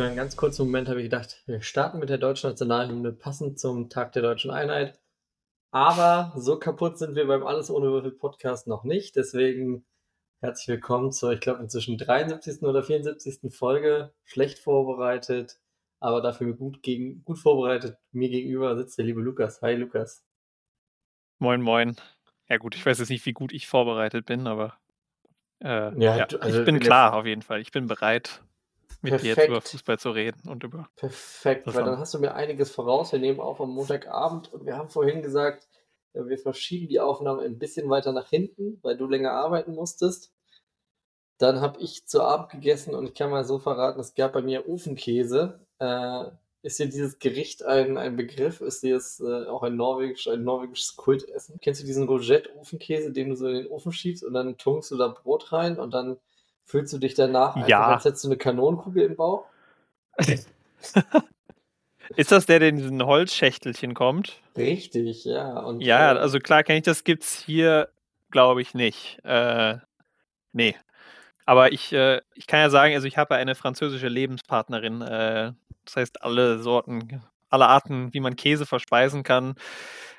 Für einen ganz kurzen Moment habe ich gedacht, wir starten mit der deutschen Nationalhymne passend zum Tag der deutschen Einheit. Aber so kaputt sind wir beim Alles ohne Würfel Podcast noch nicht. Deswegen herzlich willkommen zur, ich glaube, inzwischen 73. oder 74. Folge. Schlecht vorbereitet, aber dafür gut, gegen, gut vorbereitet. Mir gegenüber sitzt der liebe Lukas. Hi, Lukas. Moin, moin. Ja, gut, ich weiß jetzt nicht, wie gut ich vorbereitet bin, aber äh, Ja, ja, du- also ich bin klar auf jeden Fall. Ich bin bereit, mit dir jetzt Perfekt. über Fußball zu reden und über. Perfekt, weil dann hast du mir einiges voraus. Wir nehmen auf am Montagabend und wir haben vorhin gesagt, äh, wir verschieben die Aufnahme ein bisschen weiter nach hinten, weil du länger arbeiten musstest. Dann habe ich zu Abend gegessen und ich kann mal so verraten, es gab bei mir Ofenkäse. Äh, ist dir dieses Gericht ein, ein Begriff? Ist dir es äh, auch ein, norwegisch, ein norwegisches Kultessen? Kennst du diesen Rougette-Ofenkäse, den du so in den Ofen schiebst und dann tunkst du da Brot rein und dann fühlst du dich danach Ja. als hättest du eine Kanonenkugel im Bauch? Ist das der, der in diesen Holzschächtelchen kommt? Richtig, ja. Und, Ja, äh, also klar kenne ich das, gibt's hier, glaube ich, nicht. Äh, nee. Aber ich, äh, ich kann ja sagen, also ich habe eine französische Lebenspartnerin. Äh, das heißt, alle Sorten, alle Arten, wie man Käse verspeisen kann,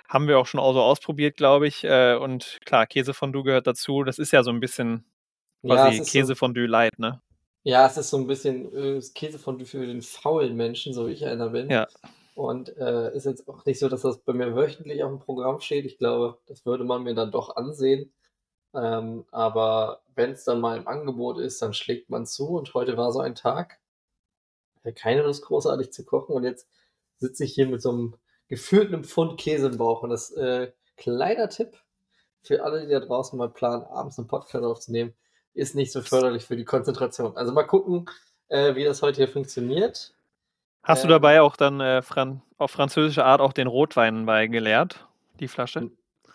haben wir auch schon so ausprobiert, glaube ich. Äh, und klar, Käsefondue gehört dazu. Das ist ja so ein bisschen quasi es ist so, Käsefondue light, ne? ja, es ist so ein bisschen äh, das Käsefondue für den faulen Menschen, so wie ich einer bin. Ja. Und äh, ist jetzt auch nicht so, dass das bei mir wöchentlich auf dem Programm steht. Ich glaube, das würde man mir dann doch ansehen. Ähm, aber wenn es dann mal im Angebot ist, dann schlägt man zu. Und heute war so ein Tag. Ich hatte keine Lust, großartig zu kochen. Und jetzt sitze ich hier mit so einem gefühlten Pfund Käse im Bauch. Und das äh, kleiner Tipp für alle, die da draußen mal planen, abends einen Podcast aufzunehmen, ist nicht so förderlich für die Konzentration. Also mal gucken, äh, wie das heute hier funktioniert. Hast du Ähm, dabei auch dann äh, Fran auf französische Art auch den Rotwein bei geleert, die Flasche?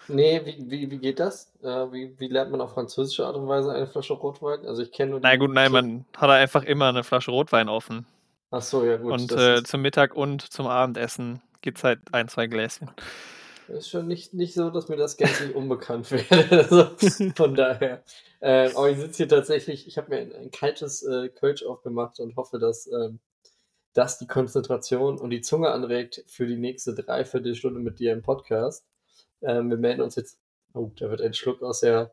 Nee, wie, wie, wie geht das? Äh, wie, wie lernt man auf französische Art und Weise eine Flasche Rotwein? Also ich kenne nur Na die gut, nein, man hat einfach immer eine Flasche Rotwein offen. Ach so, ja gut, Und äh, zum Mittag und zum Abendessen gibt's halt ein, zwei Gläschen. Ist schon nicht, nicht so, dass mir das gänzlich unbekannt wäre. Also von daher. Äh, aber ich sitze hier tatsächlich, ich habe mir ein, ein kaltes äh, Kölsch aufgemacht und hoffe, dass ähm, das die Konzentration und die Zunge anregt für die nächste Dreiviertelstunde mit dir im Podcast. Ähm, wir melden uns jetzt. Oh, da wird ein Schluck aus der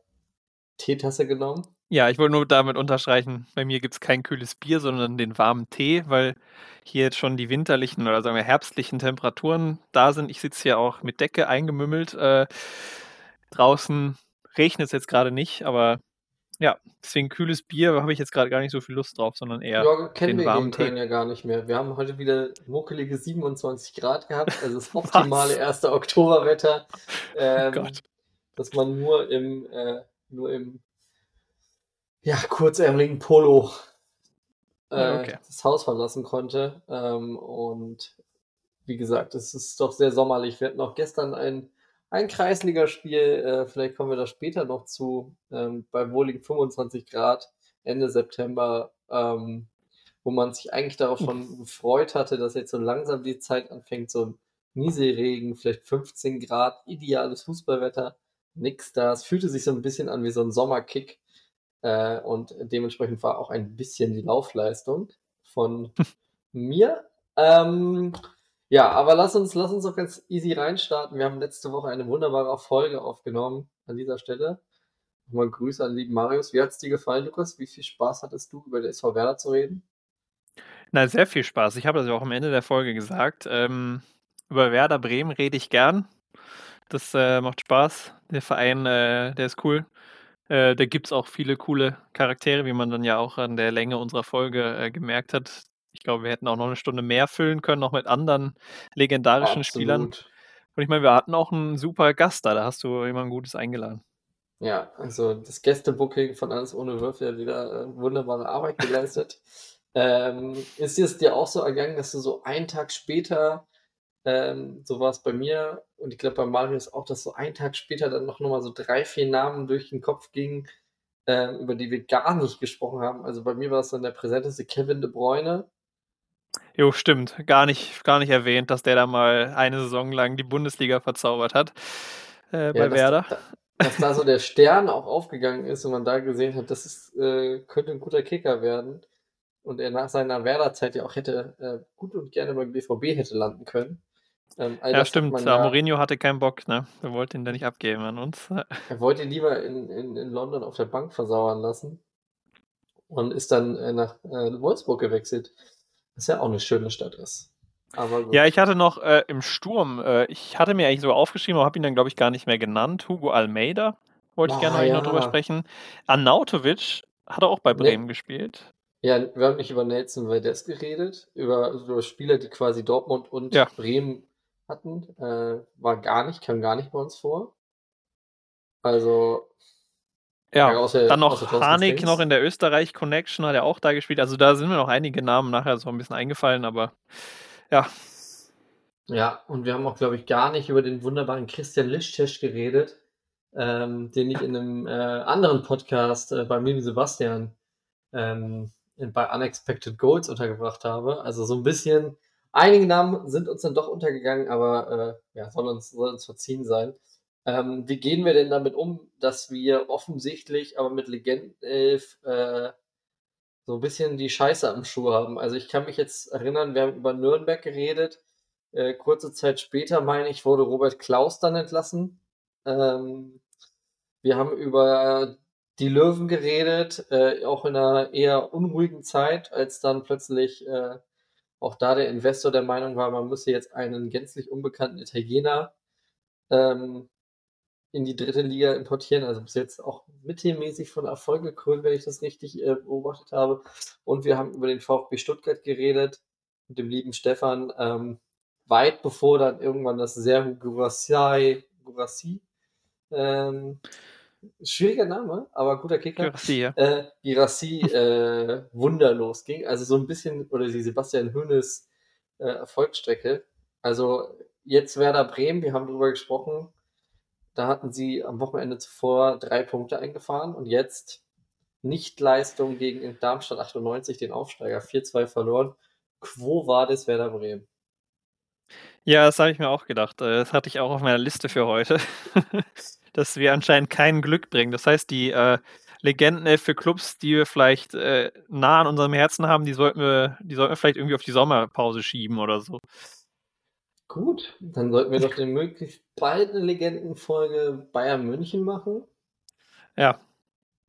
Teetasse genommen. Ja, ich wollte nur damit unterstreichen, bei mir gibt's kein kühles Bier, sondern den warmen Tee, weil hier jetzt schon die winterlichen oder sagen wir herbstlichen Temperaturen da sind. Ich sitze hier auch mit Decke eingemümmelt. Äh, draußen regnet es jetzt gerade nicht, aber ja, deswegen kühles Bier habe ich jetzt gerade gar nicht so viel Lust drauf, sondern eher Ja, kennen den wir in warmen Köln Tee. ja gar nicht mehr. Wir haben heute wieder muckelige 27 Grad gehabt, also das optimale Was? erste Oktoberwetter, Oh ähm, Gott. dass man nur im, äh, nur im, ja, kurzärmeligen Polo äh, okay. das Haus verlassen konnte. Ähm, und wie gesagt, es ist doch sehr sommerlich. Wir hatten auch gestern ein, ein Kreisligaspiel, äh, vielleicht kommen wir da später noch zu, ähm, bei wohligen 25 Grad Ende September, ähm, wo man sich eigentlich darauf schon gefreut hatte, dass jetzt so langsam die Zeit anfängt, so ein Nieselregen, vielleicht 15 Grad, ideales Fußballwetter, nix da. Es fühlte sich so ein bisschen an wie so ein Sommerkick. Äh, und dementsprechend war auch ein bisschen die Laufleistung von mir. Ähm, ja, aber lass uns, lass uns doch ganz easy reinstarten. Wir haben letzte Woche eine wunderbare Folge aufgenommen an dieser Stelle. Nochmal Grüße an lieben Marius. Wie hat es dir gefallen, Lukas? Wie viel Spaß hattest du, über den SV Werder zu reden? Na, sehr viel Spaß. Ich habe das ja auch am Ende der Folge gesagt. Ähm, über Werder Bremen rede ich gern. Das äh, macht Spaß. Der Verein, äh, der ist cool. Äh, da gibt es auch viele coole Charaktere, wie man dann ja auch an der Länge unserer Folge äh, gemerkt hat. Ich glaube, wir hätten auch noch eine Stunde mehr füllen können, noch mit anderen legendarischen Spielern. Absolut. Und ich meine, wir hatten auch einen super Gast da. Da hast du jemanden Gutes eingeladen. Ja, also das Gästebooking von Alles ohne Würfel hat wieder äh, wunderbare Arbeit geleistet. ähm, ist es dir auch so ergangen, dass du so einen Tag später, ähm, so war es bei mir und ich glaube bei Marius auch, dass so einen Tag später dann noch mal so drei, vier Namen durch den Kopf gingen, ähm, über die wir gar nicht gesprochen haben. Also bei mir war es dann der präsenteste Kevin De Bruyne. Jo, stimmt. Gar nicht, gar nicht erwähnt, dass der da mal eine Saison lang die Bundesliga verzaubert hat äh, bei Ja, dass, Werder. da, dass da so der Stern auch aufgegangen ist und man da gesehen hat, das ist, äh, könnte ein guter Kicker werden. und er nach seiner Werder-Zeit ja auch hätte äh, gut und gerne beim BVB hätte landen können. Ähm, ja, stimmt. Ja, Mourinho hatte keinen Bock, ne? Er wollte ihn da nicht abgeben an uns. Er wollte ihn lieber in, in, in London auf der Bank versauern lassen und ist dann äh, nach äh, Wolfsburg gewechselt. Was ja auch eine schöne Stadt ist. ja, ich hatte noch äh, im Sturm, äh, ich hatte mir eigentlich so aufgeschrieben, aber habe ihn dann, glaube ich, gar nicht mehr genannt. Hugo Almeida wollte oh, ich gerne ah, ja. noch drüber sprechen. Arnautovic hat er auch bei Bremen nee. gespielt. Ja, wir haben nicht über Nelson Valdez geredet, über, über Spieler, die quasi Dortmund und ja. Bremen hatten. Äh, war gar nicht, kam gar nicht bei uns vor. Also. Ja, außer, dann noch Harnik noch in der Österreich-Connection hat er auch da gespielt. Also da sind mir noch einige Namen nachher so ein bisschen eingefallen, aber ja. Ja, und wir haben auch, glaube ich, gar nicht über den wunderbaren Christian Lischtesch geredet, ähm, den ich in einem äh, anderen Podcast äh, bei Mimi Sebastian ähm, in, bei Unexpected Goals untergebracht habe. Also so ein bisschen, einige Namen sind uns dann doch untergegangen, aber äh, ja, soll uns, soll uns verziehen sein. Ähm, wie gehen wir denn damit um, dass wir offensichtlich aber mit Legendenelf äh, so ein bisschen die Scheiße am Schuh haben? Also ich kann mich jetzt erinnern, wir haben über Nürnberg geredet. Äh, kurze Zeit später, meine ich, wurde Robert Klaus dann entlassen. Ähm, wir haben über die Löwen geredet, äh, auch in einer eher unruhigen Zeit, als dann plötzlich äh, auch da der Investor der Meinung war, man müsse jetzt einen gänzlich unbekannten Italiener ähm, in die dritte Liga importieren. Also bis jetzt auch mittelmäßig von Erfolg gekrönt, wenn ich das richtig äh, beobachtet habe. Und wir haben über den VfB Stuttgart geredet mit dem lieben Stefan, ähm, weit bevor dann irgendwann das Serhu Gurassi, Gurassi ähm, schwieriger Name, aber guter Kicker. Girassi, ja. Äh, Girassi äh, wunderlos ging. Also so ein bisschen, oder die Sebastian Hönes äh, Erfolgsstrecke. Also jetzt Werder Bremen, wir haben darüber gesprochen. Da hatten sie am Wochenende zuvor drei Punkte eingefahren und jetzt Nichtleistung gegen Darmstadt 98, den Aufsteiger, 4-2 verloren. Quo war das Werder Bremen? Ja, das habe ich mir auch gedacht. Äh, das hatte ich auch auf meiner Liste für heute. dass wir anscheinend kein Glück bringen. Das heißt, die äh, Legenden für Clubs, die wir vielleicht äh, nah an unserem Herzen haben, die sollten wir, die sollten wir vielleicht irgendwie auf die Sommerpause schieben oder so. Gut, dann sollten wir doch den möglichst bald eine Legendenfolge Bayern München machen. Ja.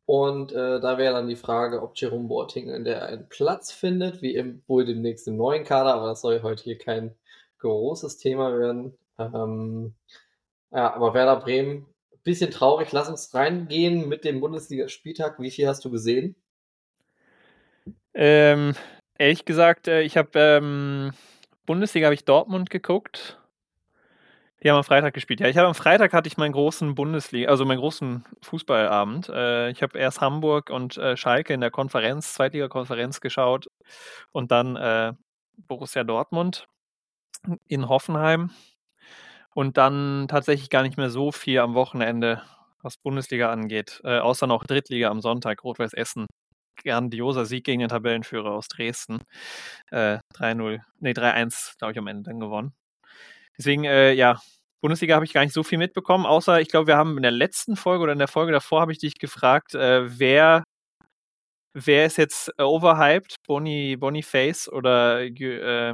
Und äh, da wäre dann die Frage, ob Jerome Boateng in der einen Platz findet, wie im, wohl demnächst im neuen Kader, aber das soll heute hier kein großes Thema werden. Ähm, ja, aber Werder Bremen bisschen traurig. Lass uns reingehen mit dem Bundesligaspieltag. Wie viel hast du gesehen? Ähm, ehrlich gesagt, äh, ich habe ähm, Bundesliga habe ich Dortmund geguckt. Die haben am Freitag gespielt. Ja, ich habe am Freitag hatte ich meinen großen Bundesliga, also meinen großen Fußballabend. Äh, ich habe erst Hamburg und äh, Schalke in der Konferenz, Zweitliga-Konferenz geschaut und dann äh, Borussia Dortmund in Hoffenheim und dann tatsächlich gar nicht mehr so viel am Wochenende, was Bundesliga angeht. Äh, außer noch Drittliga am Sonntag, Rot-Weiß Essen. Grandioser Sieg gegen den Tabellenführer aus Dresden. Äh, 3-0, nee, 3-1, glaube ich, am Ende dann gewonnen. Deswegen, äh, ja, Bundesliga habe ich gar nicht so viel mitbekommen, außer ich glaube, wir haben in der letzten Folge oder in der Folge davor habe ich dich gefragt, äh, wer, wer ist jetzt overhyped, Bonnie, Boniface oder äh,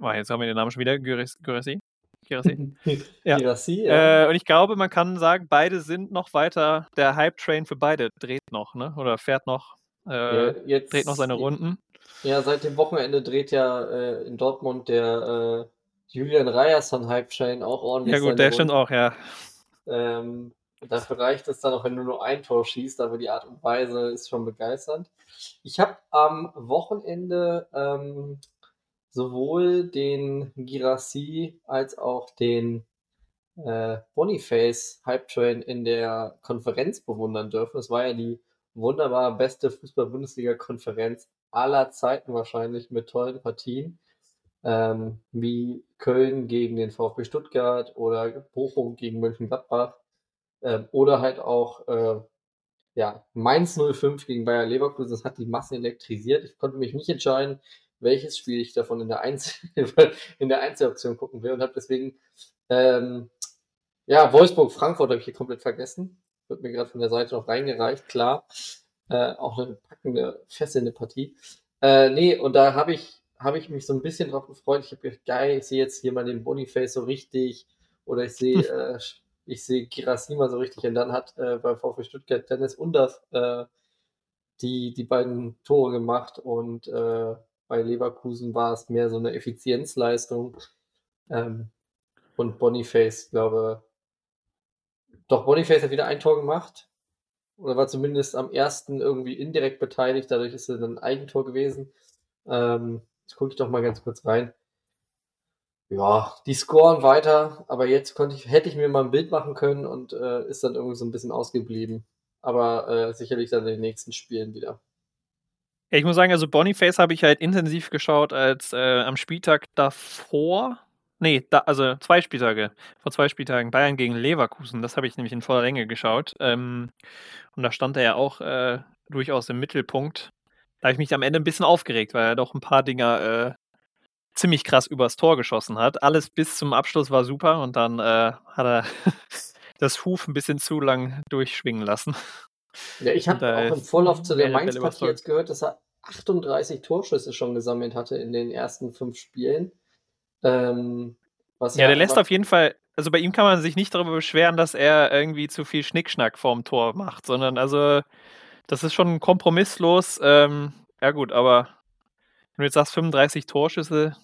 oh, jetzt haben wir den Namen schon wieder, Gyrissi? Girassi. ja. Girassi, ja. Äh, und ich glaube, man kann sagen, beide sind noch weiter, der Hype-Train für beide dreht noch, ne? Oder fährt noch, äh, ja, jetzt, dreht noch seine Runden. Ja, seit dem Wochenende dreht ja äh, in Dortmund der äh, Julian Ryerson Hype-Train auch ordentlich. Ja gut, der stimmt auch, ja. Ähm, dafür reicht es dann auch, wenn du nur ein Tor schießt, aber die Art und Weise ist schon begeisternd. Ich habe am Wochenende ähm, sowohl den Girassi als auch den äh, Boniface Hype Train in der Konferenz bewundern dürfen. Es war ja die wunderbar beste Fußball-Bundesliga-Konferenz aller Zeiten wahrscheinlich mit tollen Partien. Ähm, wie Köln gegen den VfB Stuttgart oder Bochum gegen Mönchengladbach ähm, oder halt auch äh, ja, Mainz 05 gegen Bayer Leverkusen. Das hat die Masse elektrisiert. Ich konnte mich nicht entscheiden, welches Spiel ich davon in der, Einzel in der Einzeloption gucken will und habe deswegen, ähm, ja, Wolfsburg-Frankfurt habe ich hier komplett vergessen. Wird mir gerade von der Seite noch reingereicht, klar. Äh, auch eine packende, fesselnde Partie. Äh, ne, und da habe ich habe ich mich so 'n bisschen drauf gefreut. Ich habe gedacht: „Geil, ich sehe jetzt hier mal den Boniface so richtig oder ich sehe, äh, ich sehe Guirassy mal so richtig.“ Und dann hat, äh, beim VfB Stuttgart Dennis Undaff, äh, die die beiden Tore gemacht und, äh, bei Leverkusen war es mehr so 'ne Effizienzleistung. Ähm, und Boniface, glaube doch, Boniface hat wieder ein Tor gemacht oder war zumindest am ersten irgendwie indirekt beteiligt, dadurch ist es dann 'n Eigentor gewesen. Ähm, jetzt gucke ich doch mal ganz kurz rein. Ja, die scoren weiter, aber jetzt konnte ich hätte ich mir mal 'n Bild machen können und, äh, ist dann irgendwie so 'n bisschen ausgeblieben. Aber, äh, sicherlich dann in den nächsten Spielen wieder. Ich muss sagen, also Boniface habe ich halt intensiv geschaut, als, äh, am Spieltag davor ne, da also 2 Spieltage vor 2 Spieltagen Bayern gegen Leverkusen, das habe ich nämlich in voller Länge geschaut. Ähm, und da stand er ja auch, äh, durchaus im Mittelpunkt. Da habe ich mich am Ende 'n bisschen aufgeregt, weil er doch 'n paar Dinger, äh, ziemlich krass übers Tor geschossen hat. Alles bis zum Abschluss war super und dann, äh, hat er das Huf 'n bisschen zu lang durchschwingen lassen. Ja, ich habe auch im Vorlauf zu der Mainz-Partie jetzt gehört, dass er 38 Torschüsse schon gesammelt hatte in den ersten 5 Spielen. Ähm, was Ja, der lässt auf jeden Fall also bei ihm kann man sich nicht darüber beschweren, dass er irgendwie zu viel Schnickschnack vorm Tor macht, sondern also, das ist schon kompromisslos. Ähm, ja gut, aber wenn du jetzt sagst 35 Torschüsse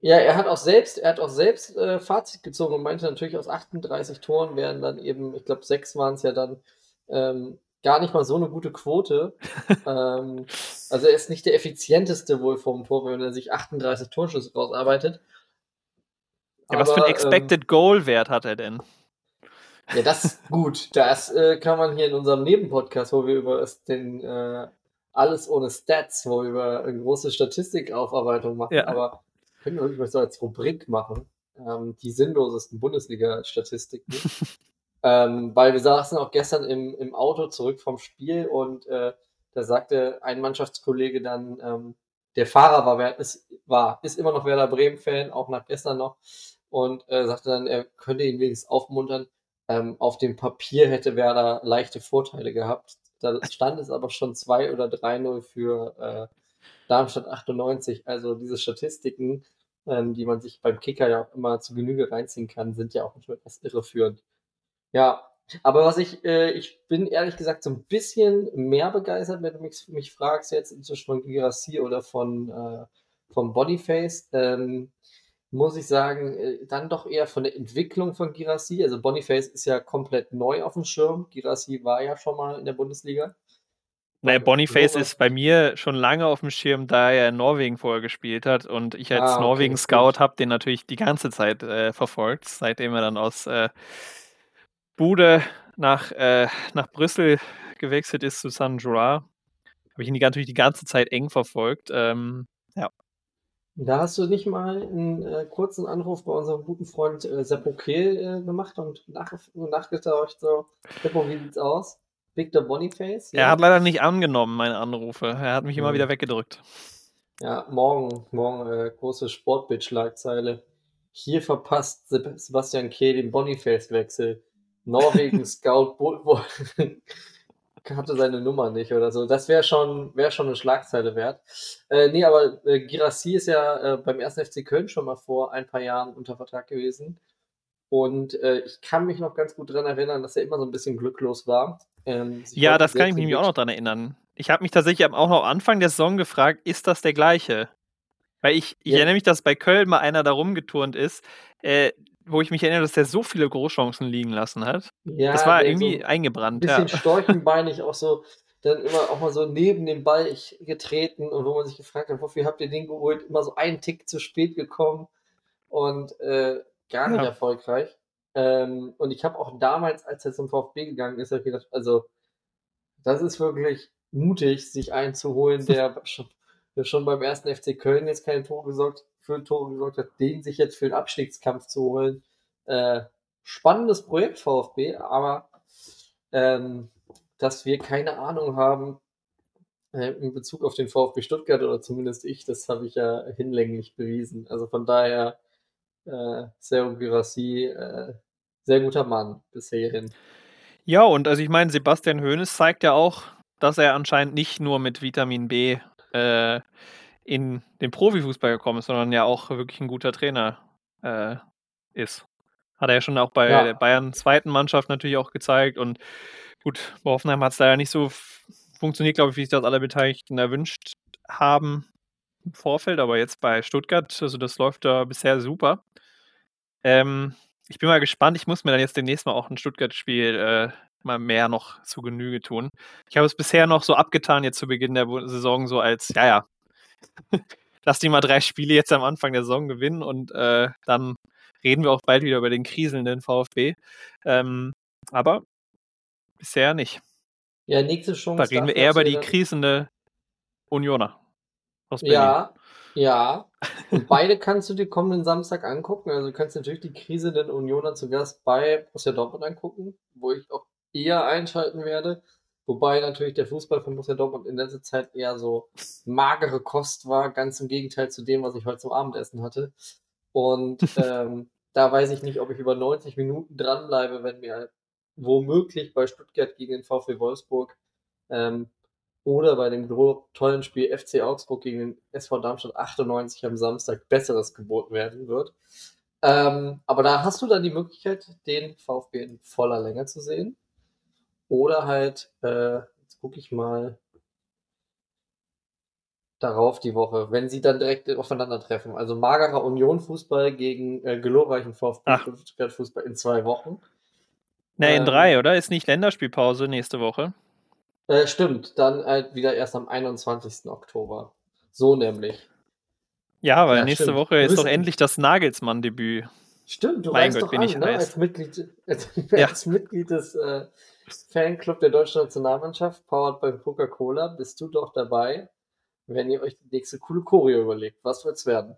Ja, er hat auch selbst er hat auch selbst, äh, Fazit gezogen und meinte natürlich, aus 38 Toren wären dann eben ich glaube, 6 waren's ja dann, ähm, gar nicht mal so 'ne gute Quote. Ähm, also er ist nicht der effizienteste wohl vorm Tor, wenn er sich 38 Torschüsse rausarbeitet. Ja, was für 'n Aber, ähm Expected Goal Wert hat er denn? Ja, das gut, das, äh, kann man hier in unserem Nebenpodcast, wo wir über den, äh alles ohne Stats, wo wir über 'ne große Statistikaufarbeitung machen, Ja. aber können wir wirklich so als Rubrik machen, ähm, die sinnlosesten Bundesliga-Statistiken. Ähm, weil wir saßen auch gestern im im Auto zurück vom Spiel und, äh, da sagte ein Mannschaftskollege dann, ähm der Fahrer war Wer ist war ist immer noch Werder Bremen-Fan, auch nach gestern noch und, äh, sagte dann, er könnte ihn wenigstens aufmuntern. Ähm, auf dem Papier hätte Werder leichte Vorteile gehabt. Da stand es aber schon 2 oder 3:0 für, äh, Darmstadt 98. Also diese Statistiken, ähm, die man sich beim Kicker ja auch immer zu Genüge reinziehen kann, sind ja auch manchmal etwas irreführend. Ja, aber was ich äh, ich bin ehrlich gesagt so 'n bisschen mehr begeistert, wenn du mich mich fragst jetzt inzwischen von Guirassy oder von, äh von Boniface, ähm, muss ich sagen, äh, dann doch eher von der Entwicklung von Guirassy. Also Boniface ist ja komplett neu aufm Schirm. Guirassy war ja schon mal in der Bundesliga. Na ja, Bei Boniface ist bei mir schon lange aufm Schirm, da er in Norwegen vorher gespielt hat und ich als Ah, okay, Norwegen-Scout habe den natürlich die ganze Zeit, äh, verfolgt, seitdem er dann aus, äh, Bude nach äh, nach Brüssel gewechselt ist zu Saint-Gilloise. Habe ich ihn die natürlich die ganze Zeit eng verfolgt. Ähm, ja. Da hast du nicht mal 'n, äh, kurzen Anruf bei unserem guten Freund, äh, Seppo Kehl, äh, gemacht und nachgef nachgetauscht so: „Seppo, wie sieht's aus? Victor Boniface, Er hat ja?“ leider nicht angenommen, meine Anrufe. Er hat mich immer wieder Mhm. weggedrückt. Ja, morgen morgen, äh, große Sportbild-Schlagzeile: „Hier verpasst Seb Sebastian Kehl den Boniface-Wechsel. Norwegen-Scout hatte seine Nummer nicht“ oder so. Das wäre schon wäre schon 'ne Schlagzeile wert. Äh, ne, aber, äh, Guirassy ist ja, äh, beim 1. FC Köln schon mal vor ein paar Jahren unter Vertrag gewesen und, äh, ich kann mich noch ganz gut dran erinnern, dass er immer so 'n bisschen glücklos war, ähm, Ja, das kann ich mich auch noch dran erinnern. Ich habe mich tatsächlich am auch noch Anfang der Saison gefragt: „Ist das der Gleiche?“ Weil ich ich Ja. erinnere mich, dass bei Köln mal einer da rumgeturnt ist, äh, wo ich mich erinnere, dass der so viele Großchancen liegen lassen hat. Das Ja, war der irgendwie so eingebrannt, ja. bisschen storchenbeinig auch so dann immer auch mal so neben den Ball getreten und wo man sich gefragt hat: „Wofür habt ihr den geholt?“ Immer so einen Tick zu spät gekommen und, äh, gar nicht Ja. erfolgreich. Ähm, und ich habe auch damals, als er zum VfB gegangen ist, habe ich gedacht: „Also, das ist wirklich mutig, sich einen zu holen, der schon der schon beim 1. FC Köln jetzt keine Tore gesorgt für Tore gesorgt hat, den sich jetzt für 'n Abstiegskampf zu holen.“ Äh, spannendes Projekt VfB, aber, ähm, dass wir keine Ahnung haben, äh, in Bezug auf den VfB Stuttgart oder zumindest ich, das habe ich ja hinlänglich bewiesen. Also von daher, äh, Serhou Guirassy, äh, sehr guter Mann bis hierhin. Ja, und also ich meine, Sebastian Hoeneß zeigt ja auch, dass er anscheinend nicht nur mit Vitamin B, äh, in den Profifußball gekommen ist, sondern ja auch wirklich ein guter Trainer äh, ist. Hat er ja schon auch bei Ja. der Bayern zweiten Mannschaft natürlich auch gezeigt. Und gut, bei Hoffenheim hat es da ja nicht so funktioniert, glaube ich, wie sich das alle Beteiligten erwünscht haben im Vorfeld. Aber jetzt bei Stuttgart, also das läuft da bisher super. Ähm, ich bin mal gespannt. Ich muss mir dann jetzt demnächst mal auch ein Stuttgart-Spiel äh, mal mehr noch zu Genüge tun. Ich habe es bisher noch so abgetan, jetzt zu Beginn der Saison, so als, ja, ja, lass die mal drei Spiele jetzt am Anfang der Saison gewinnen und äh, dann reden wir auch bald wieder über den kriselnden VfB. Ähm, aber bisher nicht. Ja, nächste Chance. Da reden wir eher über die krisende Unioner aus Berlin. Ja, ja. Und beide kannst du dir kommenden Samstag angucken. Also du kannst natürlich die Krise der Unioner zu Gast bei Borussia Dortmund angucken, wo ich auch eher einschalten werde. Wobei natürlich der Fußball von Borussia Dortmund in letzter Zeit eher so magere Kost war, ganz im Gegenteil zu dem, was ich heute zum Abendessen hatte. Und ähm, da weiß ich nicht, ob ich über 90 Minuten dranbleibe, wenn mir womöglich bei Stuttgart gegen den VfB Wolfsburg ähm, oder bei dem tollen Spiel FC Augsburg gegen den SV Darmstadt 98 am Samstag Besseres geboten werden wird. Ähm, aber da hast du dann die Möglichkeit, den VfB in voller Länge zu sehen. Oder halt, äh, jetzt gucke ich mal darauf die Woche, wenn sie dann direkt aufeinandertreffen. Also magerer Union-Fußball gegen äh, glorreichen VfB Ach. Stuttgart-Fußball in zwei Wochen. Ne, in Ähm, drei, oder? Ist nicht Länderspielpause nächste Woche? Äh, stimmt, dann halt wieder erst am 21. Oktober. So nämlich. Ja, weil Ja, nächste stimmt. Woche ist doch endlich das Nagelsmann-Debüt. Stimmt, du Mein Gott, doch bin an, ich ne? heiß. als Mitglied, als, Ja. als Mitglied des äh, Fanclub der deutschen Nationalmannschaft, powered bei Coca-Cola, bist du doch dabei, wenn ihr euch die nächste coole Choreo überlegt. Was wird's werden?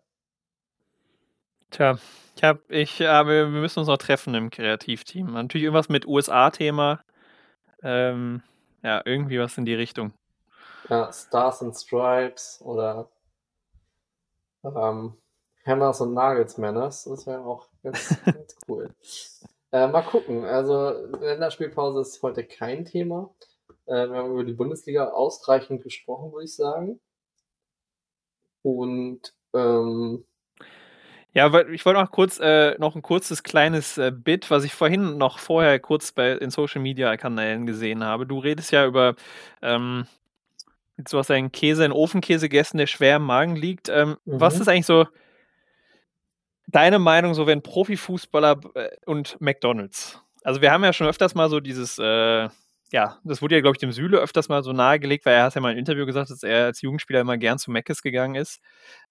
Tja, ich hab, ich, äh, wir wir müssen uns noch treffen im Kreativteam. Natürlich irgendwas mit USA-Thema. Ähm, ja, irgendwie was in die Richtung. Ja, Stars and Stripes oder ähm, Hammers und Nagels Manners. Das wäre auch ganz, ganz cool. Äh, mal gucken. Also Länderspielpause ist heute kein Thema. Äh, wir haben über die Bundesliga ausreichend gesprochen, würde ich sagen. Und ähm, Ja, ich wollte noch kurz äh, noch ein kurzes kleines äh, Bit, was ich vorhin noch vorher kurz bei in Social Media Kanälen gesehen habe. Du redest ja über ähm, du hast einen Käse, einen Ofenkäse gegessen, der schwer im Magen liegt. Ähm, Was Mhm. ist eigentlich so deine Meinung, so wenn Profifußballer äh, und McDonalds? Also wir haben ja schon öfters mal so dieses, äh, ja, das wurde ja, glaube ich, dem Süle öfters mal so nahegelegt, weil er hat ja mal im Interview gesagt, dass er als Jugendspieler immer gern zu Mc's gegangen ist.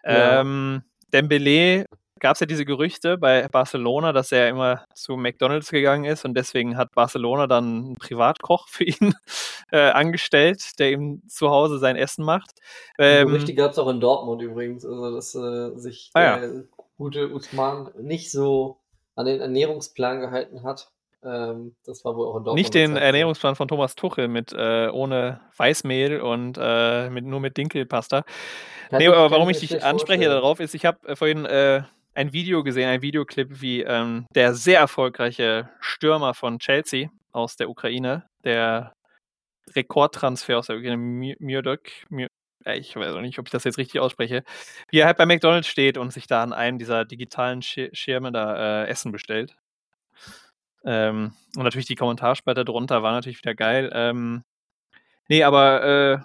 Ja. Ähm, Dembele gab es ja diese Gerüchte bei Barcelona, dass er immer zu McDonalds gegangen ist und deswegen hat Barcelona dann einen Privatkoch für ihn äh, angestellt, der ihm zu Hause sein Essen macht. die Ähm, Gerüchte gab es auch in Dortmund übrigens, also dass äh, sich Ah, ja. Gute Usman nicht so an den Ernährungsplan gehalten hat. Ähm, das war wohl auch in Dortmund. Nicht den Zeit. Ernährungsplan von Thomas Tuchel mit äh, ohne Weißmehl und äh, mit, nur mit Dinkelpasta. Kann nee, aber warum ich dich anspreche vorstellen. darauf ist, ich habe äh, vorhin äh, ein Video gesehen, ein Videoclip, wie ähm, der sehr erfolgreiche Stürmer von Chelsea aus der Ukraine, der Rekordtransfer aus der Ukraine, äh, ich weiß auch nicht, ob ich das jetzt richtig ausspreche, wie er halt bei McDonalds steht und sich da an einem dieser digitalen Schir Schirme da äh, Essen bestellt. Ähm, und natürlich die Kommentarspalte drunter war natürlich wieder geil. Ähm, nee, aber äh,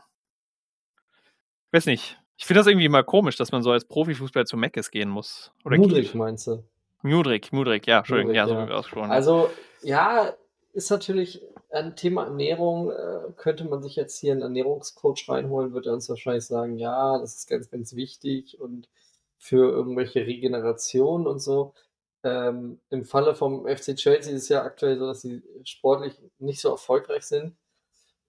weiß nicht. Ich finde das irgendwie mal komisch, dass man so als Profifußballer zu Meckes gehen muss. Oder Mudrik geht. meinst du? Mudrik, Mudrik, ja, Entschuldigung, Mudrik, ja, so ja. ausgesprochen. Also, ja, ist natürlich ein Thema Ernährung. Äh, könnte man sich jetzt hier einen Ernährungscoach reinholen, wird er uns wahrscheinlich sagen, ja, das ist ganz, ganz wichtig und für irgendwelche Regeneration und so. Ähm, Im Falle vom FC Chelsea ist es ja aktuell so, dass sie sportlich nicht so erfolgreich sind.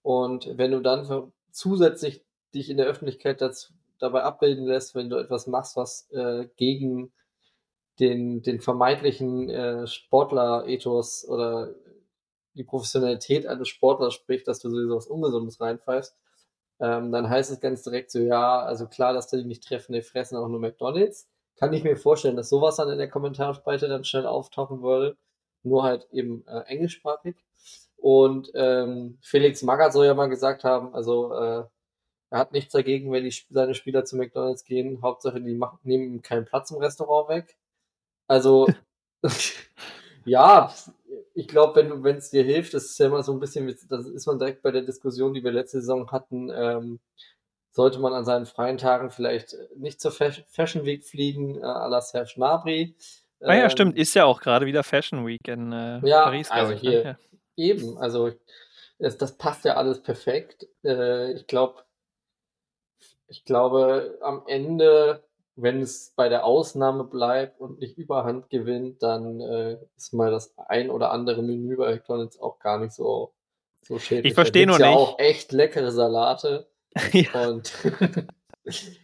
Und wenn du dann zusätzlich dich in der Öffentlichkeit dazu, dabei abbilden lässt, wenn du etwas machst, was äh, gegen den, den vermeintlichen äh, Sportler-Ethos oder die Professionalität eines Sportlers spricht, dass du sowieso was Ungesundes reinpfeifst, ähm, dann heißt es ganz direkt so, ja, also klar, dass die nicht treffen, die fressen auch nur McDonalds. Kann ich mir vorstellen, dass sowas dann in der Kommentarspalte dann schnell auftauchen würde, nur halt eben äh, englischsprachig. Und ähm, Felix Magath soll ja mal gesagt haben, also äh, Er hat nichts dagegen, wenn die, seine Spieler zu McDonalds gehen. Hauptsache, die machen, nehmen ihm keinen Platz im Restaurant weg. Also, ja, ich glaube, wenn du, wenn es dir hilft, das ist ja immer so ein bisschen, das ist man direkt bei der Diskussion, die wir letzte Saison hatten, ähm, sollte man an seinen freien Tagen vielleicht nicht zur Fashion Week fliegen, äh, à la Serge Gnabry. Ah ja, ähm, stimmt, ist ja auch gerade wieder Fashion Week in äh, ja, Paris, also ich. Ne? Hier, ja. Eben, also das, das passt ja alles perfekt. Äh, ich glaube, ich glaube, am Ende wenn es bei der Ausnahme bleibt und nicht überhand gewinnt, dann äh, ist mal das ein oder andere Menü bei McDonalds auch gar nicht so, so schädlich. Ich verstehe nur ja nicht. auch echt leckere Salate. ja. Und,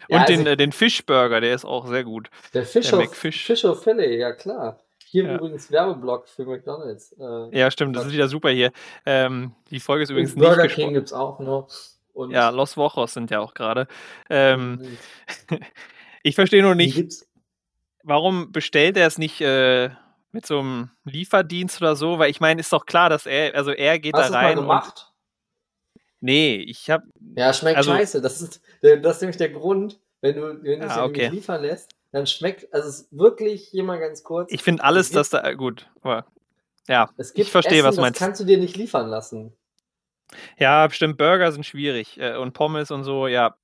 ja, und den, also, äh, den Fischburger, der ist auch sehr gut. Der Fisch der Fish. Fischer Filet, ja klar. Hier ja. übrigens Werbeblock für McDonalds. Äh, ja, stimmt, das ist wieder super hier. Ähm, die Folge ist übrigens Burger nicht King gibt es auch noch. Und ja, Los Wochos sind ja auch gerade. Ähm, mhm. Ich verstehe nur nicht, warum bestellt er es nicht äh, mit so einem Lieferdienst oder so? Weil ich meine, ist doch klar, dass er, also er geht Hast da rein. Mal gemacht? nee, ich habe. Ja, schmeckt also, scheiße. Das ist, das ist nämlich der Grund, wenn du, wenn du es ah, okay. liefern lässt, dann schmeckt, also es ist wirklich hier mal ganz kurz. Ich finde alles, dass da, gut, aber ja, es gibt ich verstehe, Essen, was du meinst. Das kannst du dir nicht liefern lassen. Ja, bestimmt, Burger sind schwierig äh, und Pommes und so, ja.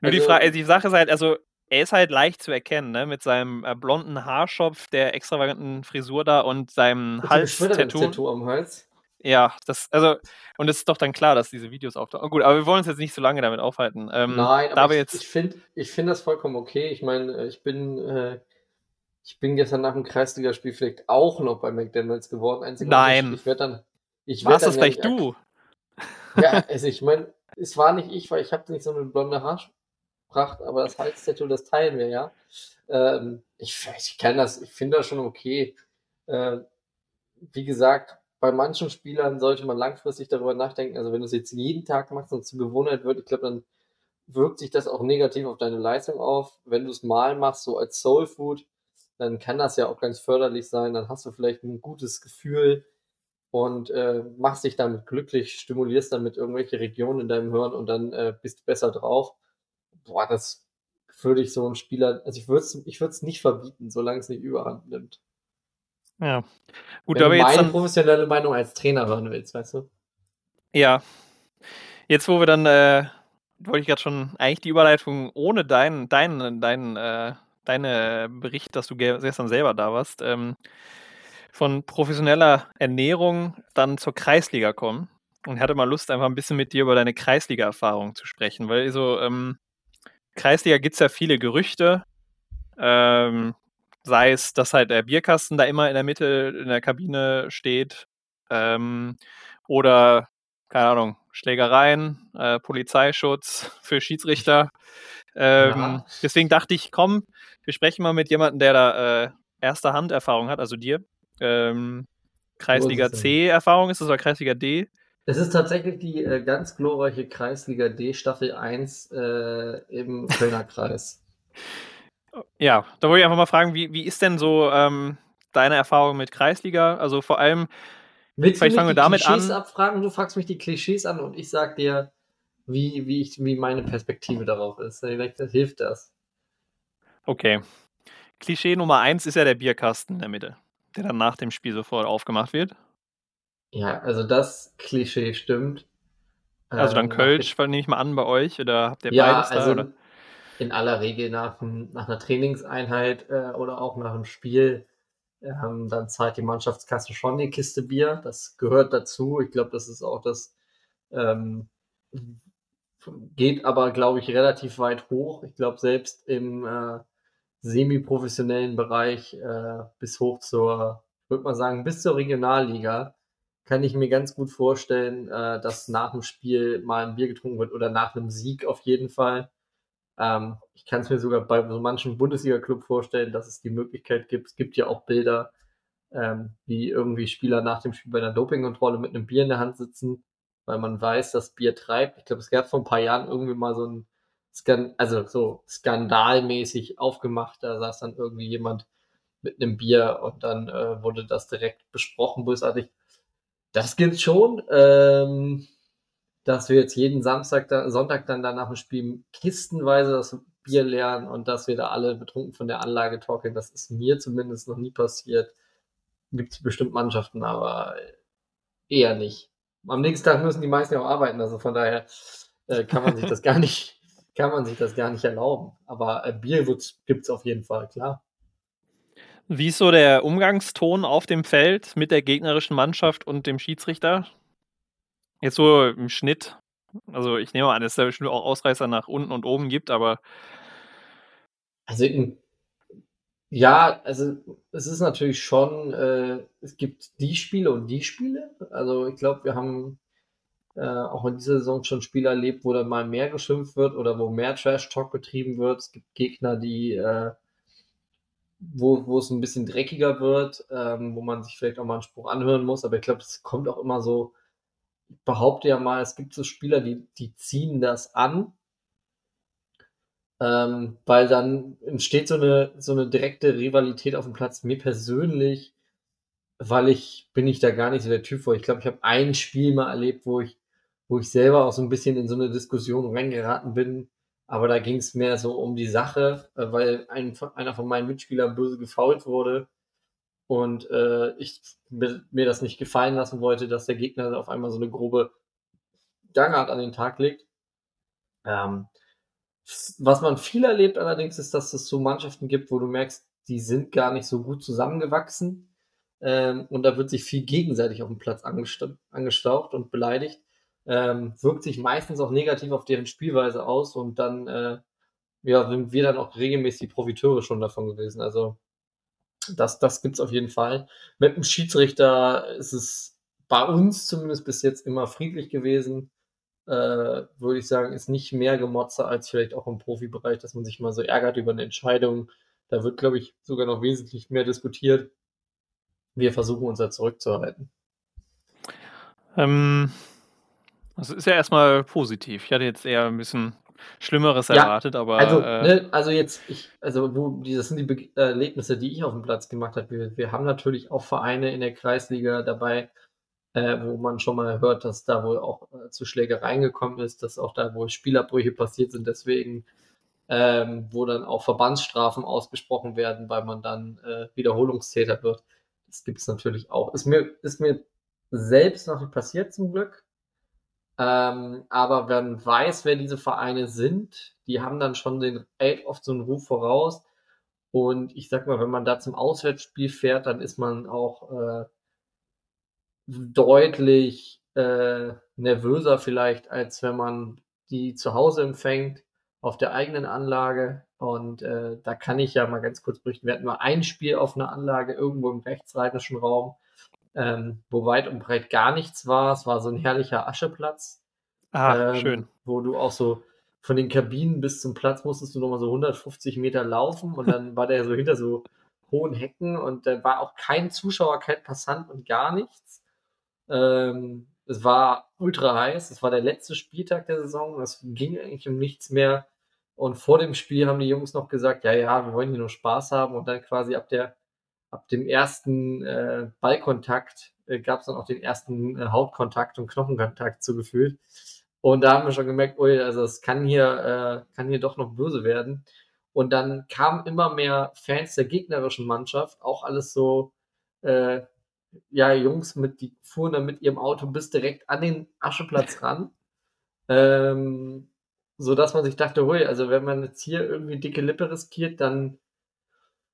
Nur also, die Frage, die Sache ist halt, also er ist halt leicht zu erkennen, ne? Mit seinem äh, blonden Haarschopf, der extravaganten Frisur da und seinem Hals-Tattoo. am Hals. Ja, das, also, und es ist doch dann klar, dass diese Videos auftauchen. Gut, aber wir wollen uns jetzt nicht so lange damit aufhalten. Ähm, Nein, aber ich, jetzt... ich finde ich find das vollkommen okay. Ich meine, äh, ich bin, äh, ich bin gestern nach dem Kreisligaspiel vielleicht auch noch bei McDonalds geworden. Einzig Nein. Ich werde dann. Ich werd Warst das vielleicht du? Ja, also ich meine, es war nicht ich, weil ich habe nicht so eine blonde Haarspur gebracht, aber das Halstattoo, das teilen wir ja. Ähm, ich, ich kann das, ich finde das schon okay. Äh, wie gesagt, bei manchen Spielern sollte man langfristig darüber nachdenken. Also wenn du es jetzt jeden Tag machst und zur Gewohnheit wird, ich glaube, dann wirkt sich das auch negativ auf deine Leistung auf. Wenn du es mal machst, so als Soul Food, dann kann das ja auch ganz förderlich sein. Dann hast du vielleicht ein gutes Gefühl und äh, machst dich damit glücklich, stimulierst damit irgendwelche Regionen in deinem Hirn und dann äh, bist du besser drauf boah, das würde ich so ein Spieler, also ich würde es ich würd's nicht verbieten, solange es nicht überhand nimmt. Ja. Gut, Wenn aber du jetzt meine dann, professionelle Meinung als Trainer hören willst, weißt du? Ja. Jetzt, wo wir dann, äh, wollte ich gerade schon eigentlich die Überleitung ohne deinen, deinen, deinen, äh, deine Bericht, dass du gestern selber da warst, ähm, von professioneller Ernährung dann zur Kreisliga kommen und hatte mal Lust, einfach ein bisschen mit dir über deine Kreisliga-Erfahrung zu sprechen, weil so ähm, Kreisliga gibt es ja viele Gerüchte, ähm, sei es, dass halt der Bierkasten da immer in der Mitte in der Kabine steht ähm, oder, keine Ahnung, Schlägereien, äh, Polizeischutz für Schiedsrichter. Ähm, ja. Deswegen dachte ich, komm, wir sprechen mal mit jemandem, der da äh, erste Hand Erfahrung hat, also dir. Ähm, Kreisliga C Erfahrung ist das oder Kreisliga D? Es ist tatsächlich die äh, ganz glorreiche Kreisliga D Staffel 1 äh, im Kölner Kreis. Ja, da wollte ich einfach mal fragen, wie, wie ist denn so ähm, deine Erfahrung mit Kreisliga? Also vor allem, Willst vielleicht fangen wir damit Klischees an. abfragen? Du fragst mich die Klischees an und ich sag dir, wie, wie, ich, wie meine Perspektive darauf ist. Vielleicht hilft das. Okay. Klischee Nummer 1 ist ja der Bierkasten in der Mitte, der dann nach dem Spiel sofort aufgemacht wird. Ja, also das Klischee stimmt. Also dann ähm, Kölsch, nehme ich mal an, bei euch? Oder habt ihr ja, beides da? Also oder? In aller Regel nach, nach einer Trainingseinheit äh, oder auch nach einem Spiel, ähm, dann zahlt die Mannschaftskasse schon die Kiste Bier. Das gehört dazu. Ich glaube, das ist auch das, ähm, geht aber, glaube ich, relativ weit hoch. Ich glaube, selbst im äh, semi-professionellen Bereich äh, bis hoch zur, ich würde mal sagen, bis zur Regionalliga kann ich mir ganz gut vorstellen, äh, dass nach dem Spiel mal ein Bier getrunken wird oder nach einem Sieg auf jeden Fall. Ähm, ich kann es mir sogar bei so manchen Bundesliga-Club vorstellen, dass es die Möglichkeit gibt. Es gibt ja auch Bilder, ähm, wie irgendwie Spieler nach dem Spiel bei einer Dopingkontrolle mit einem Bier in der Hand sitzen, weil man weiß, dass Bier treibt. Ich glaube, es gab vor ein paar Jahren irgendwie mal so ein Skan also so skandalmäßig aufgemacht. Da saß dann irgendwie jemand mit einem Bier und dann äh, wurde das direkt besprochen, bösartig. Das gilt schon. Ähm, dass wir jetzt jeden Samstag, da, Sonntag dann danach im Spiel kistenweise das Bier lernen und dass wir da alle betrunken von der Anlage talken. Das ist mir zumindest noch nie passiert. Gibt es bestimmt Mannschaften, aber eher nicht. Am nächsten Tag müssen die meisten ja auch arbeiten, also von daher äh, kann man sich das gar nicht, kann man sich das gar nicht erlauben. Aber äh, Bier gibt es auf jeden Fall, klar. Wie ist so der Umgangston auf dem Feld mit der gegnerischen Mannschaft und dem Schiedsrichter? Jetzt so im Schnitt. Also ich nehme an, dass es da bestimmt auch Ausreißer nach unten und oben gibt, aber. Also ja, also es ist natürlich schon, äh, es gibt die Spiele und die Spiele. Also ich glaube, wir haben äh, auch in dieser Saison schon Spiele erlebt, wo dann mal mehr geschimpft wird oder wo mehr Trash-Talk betrieben wird. Es gibt Gegner, die äh, wo, wo es ein bisschen dreckiger wird, ähm, wo man sich vielleicht auch mal einen Spruch anhören muss. Aber ich glaube, es kommt auch immer so, ich behaupte ja mal, es gibt so Spieler, die, die ziehen das an, ähm, weil dann entsteht so eine, so eine direkte Rivalität auf dem Platz. Mir persönlich, weil ich bin ich da gar nicht so der Typ vor. Ich glaube, ich habe ein Spiel mal erlebt, wo ich, wo ich selber auch so ein bisschen in so eine Diskussion reingeraten bin, aber da ging es mehr so um die Sache, äh, weil ein, einer von meinen Mitspielern böse gefault wurde und äh, ich mir das nicht gefallen lassen wollte, dass der Gegner auf einmal so eine grobe Gangart an den Tag legt. Ähm, was man viel erlebt allerdings ist, dass es so Mannschaften gibt, wo du merkst, die sind gar nicht so gut zusammengewachsen. Ähm, und da wird sich viel gegenseitig auf dem Platz angestaucht und beleidigt ähm, wirkt sich meistens auch negativ auf deren Spielweise aus und dann äh, ja, sind wir dann auch regelmäßig Profiteure schon davon gewesen. Also das, das gibt es auf jeden Fall. Mit dem Schiedsrichter ist es bei uns zumindest bis jetzt immer friedlich gewesen. Äh, würde ich sagen, ist nicht mehr Gemotze als vielleicht auch im Profibereich, dass man sich mal so ärgert über eine Entscheidung. Da wird, glaube ich, sogar noch wesentlich mehr diskutiert. Wir versuchen uns da zurückzuhalten. Ähm, das ist ja erstmal positiv. Ich hatte jetzt eher ein bisschen Schlimmeres ja, erwartet, aber. Also, äh, ne, also jetzt, ich, also wo, das sind die Be Erlebnisse, die ich auf dem Platz gemacht habe. Wir, wir haben natürlich auch Vereine in der Kreisliga dabei, äh, wo man schon mal hört, dass da wohl auch äh, zu Schlägereien gekommen ist, dass auch da wohl Spielabbrüche passiert sind, deswegen, ähm, wo dann auch Verbandsstrafen ausgesprochen werden, weil man dann äh, Wiederholungstäter wird. Das gibt es natürlich auch. Ist mir, ist mir selbst noch nicht passiert zum Glück. Ähm, aber man weiß, wer diese Vereine sind, die haben dann schon den oft so einen Ruf voraus. Und ich sag mal, wenn man da zum Auswärtsspiel fährt, dann ist man auch äh, deutlich äh, nervöser vielleicht, als wenn man die zu Hause empfängt auf der eigenen Anlage. Und äh, da kann ich ja mal ganz kurz berichten. Wir hatten mal ein Spiel auf einer Anlage irgendwo im rechtsrheinischen Raum ähm, wo weit und breit gar nichts war. Es war so ein herrlicher Ascheplatz. Ah, ähm, schön. Wo du auch so von den Kabinen bis zum Platz musstest du nochmal so 150 Meter laufen und dann war der so hinter so hohen Hecken und da war auch kein Zuschauer, kein Passant und gar nichts. Ähm, es war ultra heiß. Es war der letzte Spieltag der Saison. Es ging eigentlich um nichts mehr. Und vor dem Spiel haben die Jungs noch gesagt, ja, ja, wir wollen hier nur Spaß haben. Und dann quasi ab der ab dem ersten äh, Ballkontakt äh, gab es dann auch den ersten äh, Hautkontakt und Knochenkontakt zugefühlt. Und da haben wir schon gemerkt, ui, also es kann hier, äh, kann hier doch noch böse werden. Und dann kamen immer mehr Fans der gegnerischen Mannschaft, auch alles so, äh, ja, Jungs, mit, die fuhren dann mit ihrem Auto bis direkt an den Ascheplatz ran. Ähm, so dass man sich dachte, hui, also wenn man jetzt hier irgendwie dicke Lippe riskiert, dann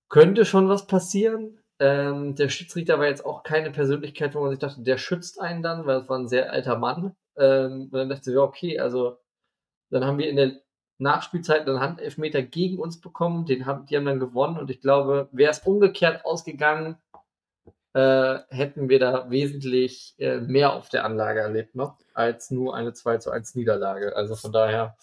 könnte schon was passieren. Ähm, der Schiedsrichter war jetzt auch keine Persönlichkeit, wo man sich dachte, der schützt einen dann, weil es war ein sehr alter Mann. Ähm, und dann dachte ich, ja, okay, also dann haben wir in der Nachspielzeit einen Handelfmeter gegen uns bekommen, den haben, die haben dann gewonnen und ich glaube, wäre es umgekehrt ausgegangen, äh, hätten wir da wesentlich äh, mehr auf der Anlage erlebt noch, als nur eine 2 zu 1 Niederlage. Also von daher.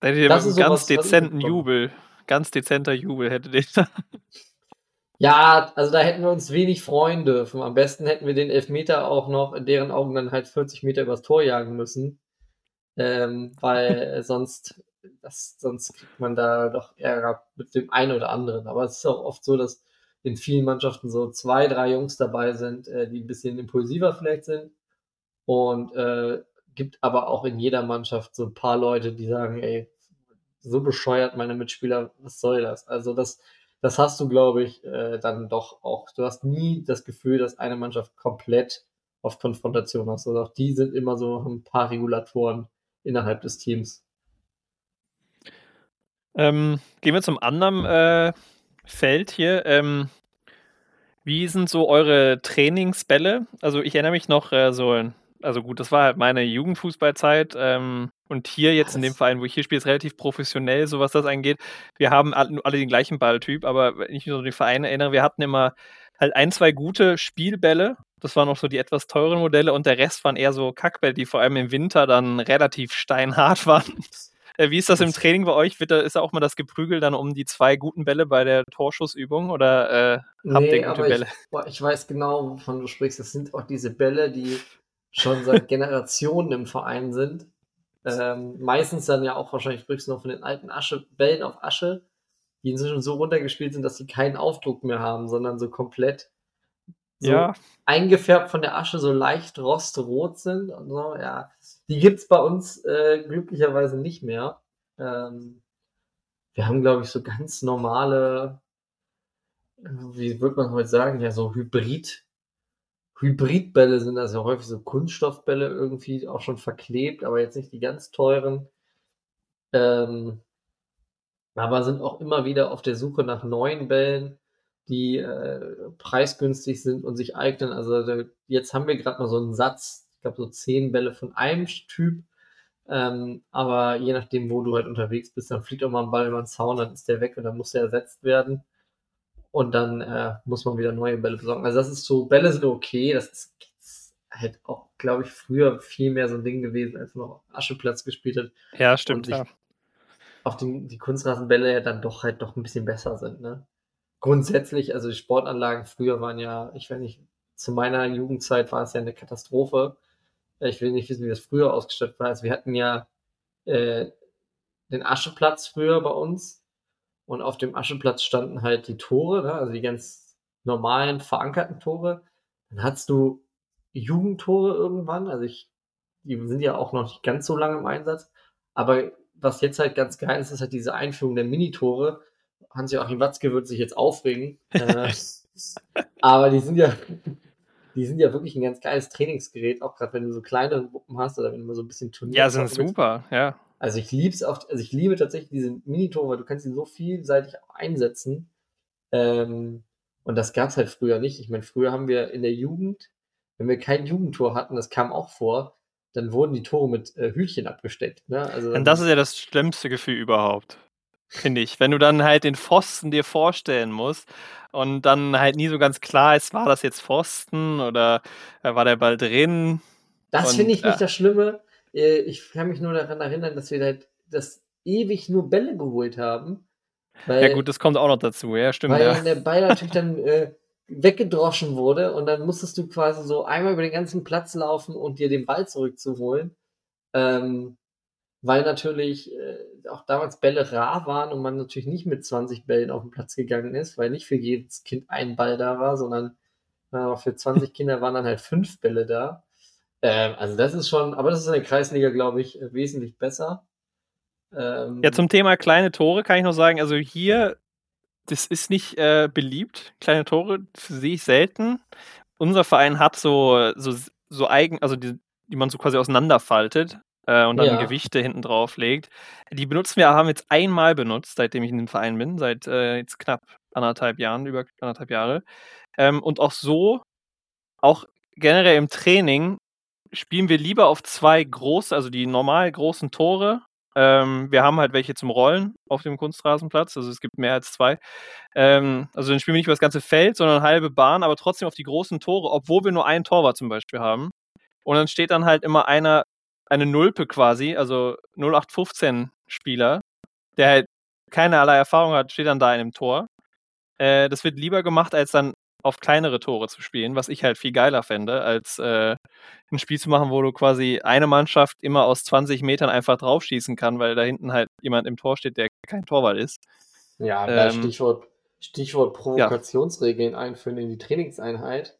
Da hättet ihr mit einem ganz dezenten Jubel ganz dezenter Jubel hätte den. ja, also da hätten wir uns wenig freuen dürfen. Am besten hätten wir den Elfmeter auch noch in deren Augen dann halt 40 Meter übers Tor jagen müssen. Ähm, weil sonst, das, sonst kriegt man da doch Ärger mit dem einen oder anderen. Aber es ist auch oft so, dass in vielen Mannschaften so zwei, drei Jungs dabei sind, äh, die ein bisschen impulsiver vielleicht sind. Und äh, gibt aber auch in jeder Mannschaft so ein paar Leute, die sagen: „Ey, so bescheuert meine Mitspieler, was soll das?“ Also, das das hast du, glaube ich, äh, dann doch auch. Du hast nie das Gefühl, dass eine Mannschaft komplett auf Konfrontation hast. Also, auch die sind immer so ein paar Regulatoren innerhalb des Teams. Ähm, gehen wir zum anderen, äh, Feld hier. Ähm, wie sind so eure Trainingsbälle? Also, ich erinnere mich noch, äh, so also gut, das war halt meine Jugendfußballzeit, ähm, und hier jetzt in dem Verein, wo ich hier spiele, ist relativ professionell, so was das angeht. Wir haben all alle den gleichen Balltyp, aber wenn ich mich so an den Verein erinnere, wir hatten immer halt ein, 2 gute Spielbälle. Das waren auch so die etwas teureren Modelle und der Rest waren eher so Kackbälle, die vor allem im Winter dann relativ steinhart waren. Äh, wie ist das im Training bei euch? Wird da ist da auch mal das Geprügel dann um die 2 guten Bälle bei der Torschussübung oder, äh, habt ihr Ne, gute ich Bälle? boah, ich weiß genau, wovon du sprichst. Das sind auch diese Bälle, die schon seit Generationen im Verein sind. Ähm, meistens dann ja auch wahrscheinlich sprichst du noch von den alten Asche Bällen auf Asche, die inzwischen so runtergespielt sind, dass sie keinen Aufdruck mehr haben, sondern so komplett so Ja. eingefärbt von der Asche, so leicht rostrot sind und so, ja. Die gibt's bei uns, äh, glücklicherweise nicht mehr. Ähm, wir haben, glaube ich, so ganz normale, äh, wie würde man heute sagen, ja, so Hybrid Hybridbälle sind ja häufig so Kunststoffbälle irgendwie auch schon verklebt, aber jetzt nicht die ganz teuren. Ähm, aber sind auch immer wieder auf der Suche nach neuen Bällen, die, äh, preisgünstig sind und sich eignen. Also, da jetzt haben wir grad mal so 'n Satz, ich glaube, so 10 Bälle von einem Typ, ähm, aber je nachdem, wo du halt unterwegs bist, dann fliegt auch mal 'n Ball über 'n Zaun, dann ist der weg und dann muss der ersetzt werden. Und dann, äh, muss man wieder neue Bälle besorgen. Also, das ist so Bälle sind okay, das ist halt auch, glaube ich, früher viel mehr so 'n Ding gewesen, als man noch auf Ascheplatz gespielt hat Ja, stimmt, ja. auf den die Kunstrasenbälle ja dann doch halt doch 'n bisschen besser sind, ne? Grundsätzlich also, die Sportanlagen früher waren ja ich weiß nicht, zu meiner Jugendzeit war es ja 'ne Katastrophe. Äh, ich will nicht wissen, wie das früher ausgestattet war. Also, wir hatten ja, äh, den Ascheplatz früher bei uns und auf dem Ascheplatz standen halt die Tore, ne, also die ganz normalen verankerten Tore. Dann hattest du Jugendtore irgendwann, also ich die sind ja auch noch nicht ganz so lange im Einsatz, aber was jetzt halt ganz geil ist, ist halt diese Einführung der Minitore. Hans-Joachim Watzke wird sich jetzt aufregen, äh, aber die sind ja die sind ja wirklich 'n ganz geiles Trainingsgerät, auch grad wenn du so kleinere Gruppen hast oder wenn du mal so 'n bisschen Ja, sind super, ja. Also, ich liebe es oft also, ich liebe tatsächlich diese Minitore, weil du kannst sie so vielseitig einsetzen. Ähm, und das gab's halt früher nicht. Ich meine, früher haben wir in der Jugend wenn wir kein Jugendtor hatten, das kam auch vor, dann wurden die Tore mit, äh, Hütchen abgesteckt, ne? Also, Und das ist ja das schlimmste Gefühl überhaupt, finde ich. Wenn du dann halt den Pfosten dir vorstellen musst und dann halt nie so ganz klar ist, war das jetzt Pfosten oder, äh, war der Ball drin? Das finde ich nicht ja. das Schlimme. Äh, ich kann mich nur daran erinnern, dass wir halt das ewig nur Bälle geholt haben, Ja gut, weil das kommt auch noch dazu. Ja, stimmt, weil ja. der Ball natürlich dann, äh, weggedroschen wurde und dann musstest du quasi so einmal über den ganzen Platz laufen und dir den Ball zurückzuholen. Ähm, weil natürlich, äh, auch damals Bälle rar waren und man natürlich nicht mit 20 Bällen auf 'n Platz gegangen ist, weil nicht für jedes Kind ein Ball da war, sondern, äh, für 20 Kinder waren dann halt 5 Bälle da. Ähm, also, das ist schon aber das ist in der Kreisliga, glaube ich, wesentlich besser. Ja, Ähm zum Thema kleine Tore kann ich noch sagen, also hier, das ist nicht, äh, beliebt. Kleine Tore sehe ich selten. Unser Verein hat so so so eigen also die die man so quasi auseinanderfaltet, äh, und dann Ja. Gewichte hinten drauf legt. Die benutzen wir haben jetzt einmal benutzt, seitdem ich in dem Verein bin, seit, äh, jetzt knapp 1,5 Jahren, über 1,5 Jahre. Ähm, und auch so auch generell im Training spielen wir lieber auf 2 große also die normal großen Tore. Ähm, wir haben halt welche zum Rollen auf dem Kunstrasenplatz, also es gibt mehr als 2. Ähm, also dann spielen wir nicht über das ganze Feld, sondern halbe Bahn, aber trotzdem auf die großen Tore, obwohl wir nur einen Torwart zum Beispiel haben. Und dann steht dann halt immer einer eine Nulpe quasi, also 0815 Spieler, der halt keinerlei Erfahrung hat, steht dann da in dem Tor. Äh, das wird lieber gemacht, als dann auf kleinere Tore zu spielen, was ich halt viel geiler fände, als, äh, 'n Spiel zu machen, wo du quasi eine Mannschaft immer aus 20 Metern einfach draufschießen kann, weil da hinten halt jemand im Tor steht, der kein Torwart ist. Ja, Ähm Stichwort Stichwort Ja. Provokationsregeln einführen in die Trainingseinheit.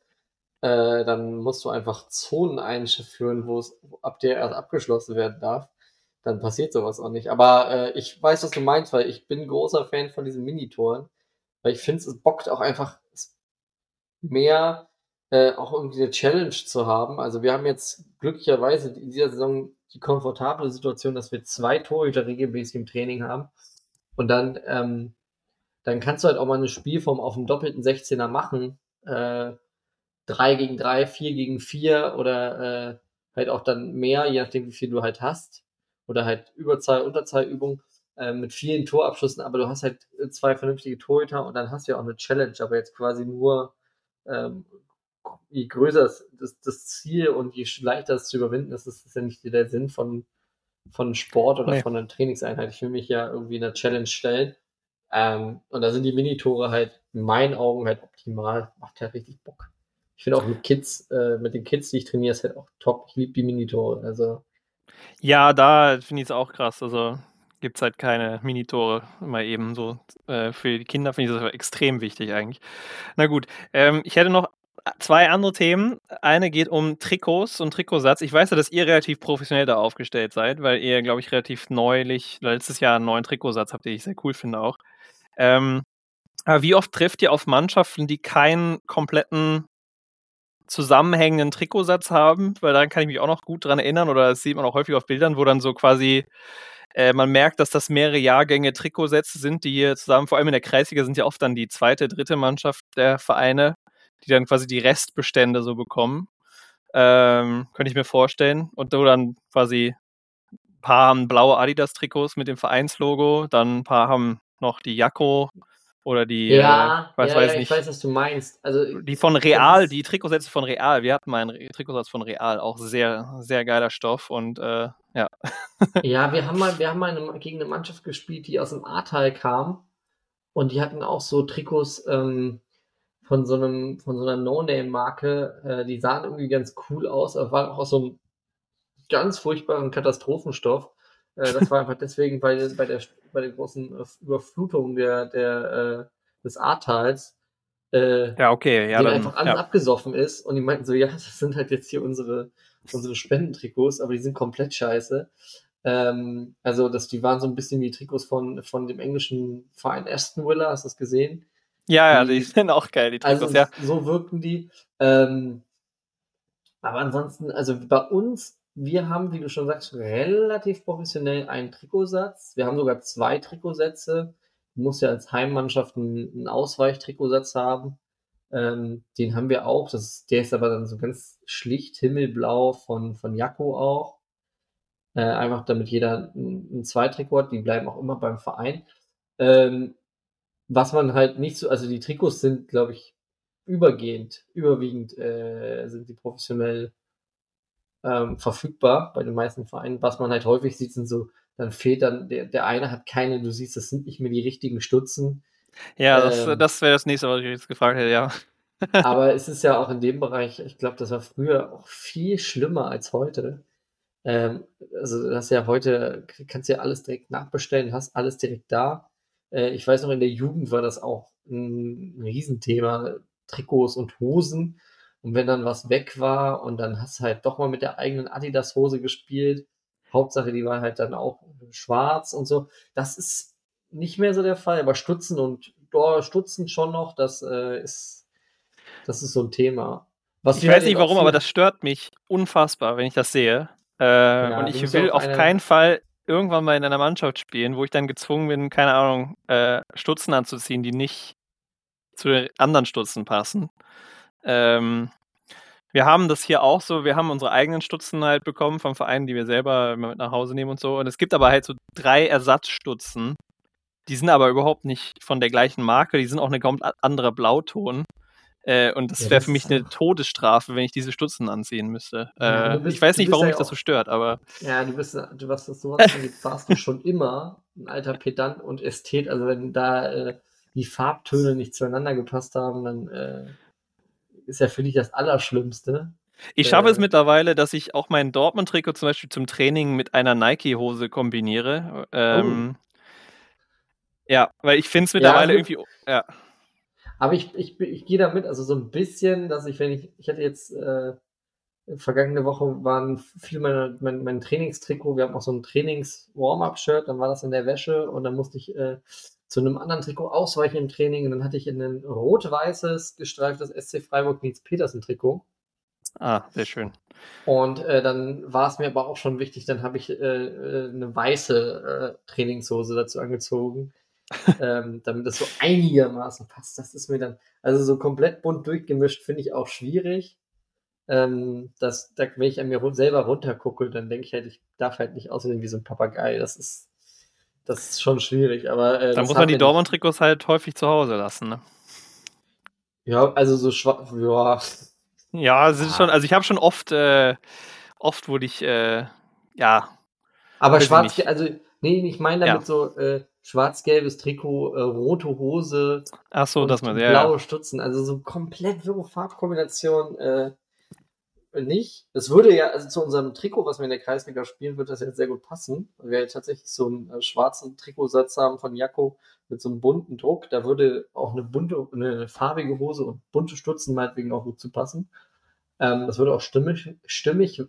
äh, dann musst du einfach Zonen einführen, wo es ab der erst abgeschlossen werden darf. Dann passiert sowas auch nicht. Aber äh, ich weiß, was du meinst, weil ich bin großer Fan von diesen Minitoren. Weil ich finde, es bockt auch einfach mehr äh, auch irgendwie eine Challenge zu haben. Also wir haben jetzt glücklicherweise in dieser Saison die komfortable Situation, dass wir zwei Torhüter regelmäßig im Training haben. Und dann, ähm, dann kannst du halt auch mal eine Spielform auf dem doppelten 16er machen. Äh, 3 gegen 3, 4 gegen 4 oder äh, halt auch dann mehr, je nachdem, wie viel du halt hast. Oder halt Überzahl, Unterzahlübung äh, mit vielen Torabschlüssen, aber du hast halt zwei vernünftige Torhüter und dann hast du ja auch eine Challenge, aber jetzt quasi nur ähm, je größer das, das, Ziel und je leichter es zu überwinden ist, ist das ja nicht der Sinn von, von Sport oder nee. von einer Trainingseinheit. Ich will mich ja irgendwie in einer Challenge stellen. Ähm, und da sind die Minitore halt in meinen Augen halt optimal. Macht halt richtig Bock. Ich finde auch mit Kids, äh, mit den Kids, die ich trainiere, ist halt auch top. Ich liebe die Minitore. Also. Ja, da finde ich es auch krass. Also gibt es halt keine Minitore mal eben so. Äh, für die Kinder finde ich das extrem wichtig eigentlich. Na gut, ähm, ich hätte noch zwei andere Themen. Eine geht um Trikots und Trikotsatz. Ich weiß ja, dass ihr relativ professionell da aufgestellt seid, weil ihr, glaube ich, relativ neulich, letztes Jahr einen neuen Trikotsatz habt, den ich sehr cool finde auch. Ähm, aber wie oft trifft ihr auf Mannschaften, die keinen kompletten zusammenhängenden Trikotsatz haben? Weil daran kann ich mich auch noch gut dran erinnern oder das sieht man auch häufig auf Bildern, wo dann so quasi äh, man merkt, dass das mehrere Jahrgänge Trikotsätze sind, die hier zusammen, vor allem in der Kreisliga sind ja oft dann die zweite, dritte Mannschaft der Vereine, die dann quasi die Restbestände so bekommen. Ähm, könnte ich mir vorstellen. Und du dann quasi ein paar haben blaue Adidas-Trikots mit dem Vereinslogo, dann ein paar haben noch die Jakko oder die, ja, äh, weiß, ja, weiß ja, nicht. ich weiß, was du meinst. Also, die von Real, die Trikotsätze von Real. Wir hatten mal einen Trikotsatz von Real, auch sehr, sehr geiler Stoff und äh, ja. ja, wir haben mal, wir haben mal eine, gegen eine Mannschaft gespielt, die aus dem Ahrtal kam und die hatten auch so Trikots, ähm, von so einem, von so einer No-Name-Marke, äh, die sahen irgendwie ganz cool aus, aber waren auch aus so einem ganz furchtbaren Katastrophenstoff. Äh, das war einfach deswegen bei, bei, der, bei der großen Überflutung der, der, äh, des Ahrtals. Äh, ja, okay, ja. Dann, einfach alles ja. abgesoffen ist und die meinten so, ja, das sind halt jetzt hier unsere, unsere Spendentrikots, aber die sind komplett scheiße. Ähm, also, das, die waren so ein bisschen wie Trikots von, von dem englischen Verein Aston Villa, hast du das gesehen? Ja, ja, die sind auch geil, die Trikots, also, ja. So wirken die. Ähm, aber ansonsten, also bei uns, wir haben, wie du schon sagst, relativ professionell einen Trikotsatz. Wir haben sogar zwei Trikotsätze. Du musst ja als Heimmannschaft einen, Ausweichtrikotsatz haben. Ähm, den haben wir auch. Das, der ist aber dann so ganz schlicht himmelblau von, von Jakko auch. Äh, einfach damit jeder ein, ein Zweitrikot hat. Die bleiben auch immer beim Verein. Ähm, was man halt nicht so, also die Trikots sind, glaube ich, übergehend, überwiegend äh, sind die professionell ähm, verfügbar bei den meisten Vereinen. Was man halt häufig sieht, sind so, dann fehlt dann, der, der eine hat keine, du siehst, das sind nicht mehr die richtigen Stutzen. Ja, das, ähm, das wäre das nächste, was ich jetzt gefragt hätte, ja. aber es ist ja auch in dem Bereich, ich glaube, das war früher auch viel schlimmer als heute. Ähm, also, das ja heute, kannst ja alles direkt nachbestellen, hast alles direkt da. Äh, ich weiß noch, in der Jugend war das auch ein, ein Riesenthema, Trikots und Hosen. Und wenn dann was weg war und dann hast du halt doch mal mit der eigenen Adidas-Hose gespielt, Hauptsache, die war halt dann auch schwarz und so. Das ist nicht mehr so der Fall, aber Stutzen und oh, Stutzen schon noch, das äh, ist, das ist so ein Thema. Was ich weiß nicht warum, aber das stört mich unfassbar, wenn ich das sehe. Äh, ja, und ich will auf keinen Fall irgendwann mal in einer Mannschaft spielen, wo ich dann gezwungen bin, keine Ahnung, äh, Stutzen anzuziehen, die nicht zu den anderen Stutzen passen. Ähm, wir haben das hier auch so, wir haben unsere eigenen Stutzen halt bekommen vom Verein, die wir selber mit nach Hause nehmen und so. Und es gibt aber halt so drei Ersatzstutzen. Die sind aber überhaupt nicht von der gleichen Marke, die sind auch eine komplett andere Blauton. Äh, und das wäre für mich eine Todesstrafe, wenn ich diese Stutzen anziehen müsste. Ja, äh, bist, ich weiß nicht, warum ja mich das so stört, aber. Ja, du bist, du warst das sowas, warst du schon immer ein alter Pedant und Ästhet. Also wenn da äh, die Farbtöne nicht zueinander gepasst haben, dann äh, ist ja für dich das Allerschlimmste. Ich schaffe es äh. mittlerweile, dass ich auch mein Dortmund-Trikot zum Beispiel zum Training mit einer Nike-Hose kombiniere. Ähm, oh. Ja, weil ich finde es mittlerweile irgendwie. Ja. Aber ich, ich, ich gehe damit, also so ein bisschen, dass ich, wenn ich, ich hatte jetzt äh, vergangene Woche waren viel meiner, mein, mein Trainingstrikot, wir haben auch so ein Trainings-Warm-Up-Shirt, dann war das in der Wäsche und dann musste ich äh, zu einem anderen Trikot ausweichen im Training und dann hatte ich in ein rot-weißes gestreiftes SC Freiburg Nils Petersen Trikot. Ah, sehr schön. Und äh, dann war es mir aber auch schon wichtig, dann habe ich äh, äh eine weiße äh, Trainingshose dazu angezogen, ähm, damit das so einigermaßen passt. Das ist mir dann, also so komplett bunt durchgemischt, finde ich auch schwierig. Ähm, dass, da, wenn ich an mir selber runtergucke, dann denke ich halt, ich darf halt nicht aussehen wie so ein Papagei. Das ist, das ist schon schwierig. Aber, äh, dann muss man die Dortmund-Trikots halt häufig zu Hause lassen, ne? Ja, also so schwach, ja. Ja, ist schon, also ich habe schon oft, äh, oft wurde ich, äh, ja. Aber schwarz, also, nee, ich meine damit ja. so, äh, schwarz-gelbes Trikot, äh, rote Hose. Ach so, dass man, ja. Blaue Stutzen, also so komplett wirre Farbkombination, äh, nicht. Das würde ja, also zu unserem Trikot, was wir in der Kreisliga spielen, wird das jetzt sehr gut passen. Weil wir ja tatsächlich so einen äh, schwarzen Trikotsatz haben von Jakko mit so einem bunten Druck. Da würde auch eine bunte, eine farbige Hose und bunte Stutzen meinetwegen auch gut zu passen. Ähm, das würde auch stimmig, stimmig,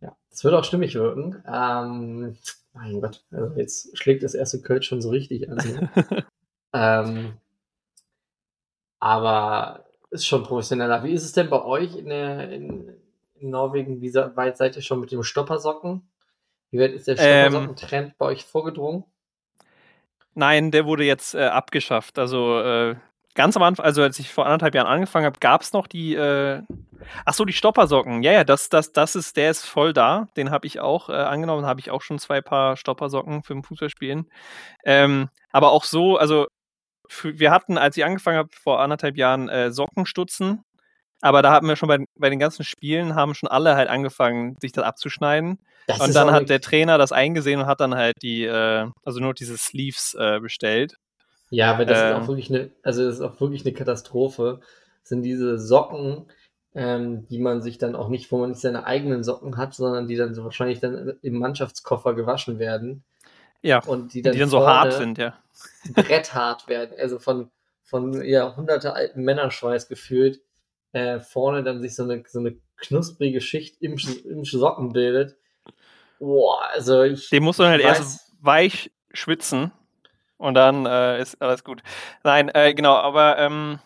ja, das würde auch stimmig wirken. Ähm, mein Gott, also jetzt schlägt das erste Kölsch schon so richtig an. ähm, aber ist schon professioneller. Wie ist es denn bei euch in, der, in, in Norwegen? Wie weit seid ihr schon mit dem Stoppersocken? Wie weit ist der ähm. Stoppersocken-Trend ähm, bei euch vorgedrungen? Nein, der wurde jetzt äh, abgeschafft. Also äh, ganz am Anfang, also als ich vor anderthalb Jahren angefangen habe, gab es noch die. Äh, ach so, die Stoppersocken. Ja, ja, das, das, das ist, der ist voll da. Den habe ich auch äh, angenommen. Habe ich auch schon zwei Paar Stoppersocken für ein Fußballspielen. Ähm, aber auch so, also wir hatten, als ich angefangen habe, vor anderthalb Jahren äh, Sockenstutzen. Aber da haben wir schon bei, bei den ganzen Spielen, haben schon alle halt angefangen, sich das abzuschneiden. Das und dann hat der Trainer das eingesehen und hat dann halt die, äh, also nur diese Sleeves äh, bestellt. Ja, weil das äh, ist auch wirklich eine, also das ist auch wirklich eine Katastrophe. Das sind diese Socken, ähm, die man sich dann auch nicht, wo man nicht seine eigenen Socken hat, sondern die dann so wahrscheinlich dann im Mannschaftskoffer gewaschen werden. Ja, und die dann, die dann so hart sind, ja. Bretthart werden, also von, von ja, hunderte alten Männerschweiß gefühlt, äh, vorne dann sich so eine, so eine knusprige Schicht im, im Socken bildet. Boah, also ich. Den muss man halt weiß, erst weich schwitzen und dann äh, ist alles gut. Nein, äh, genau, aber ähm,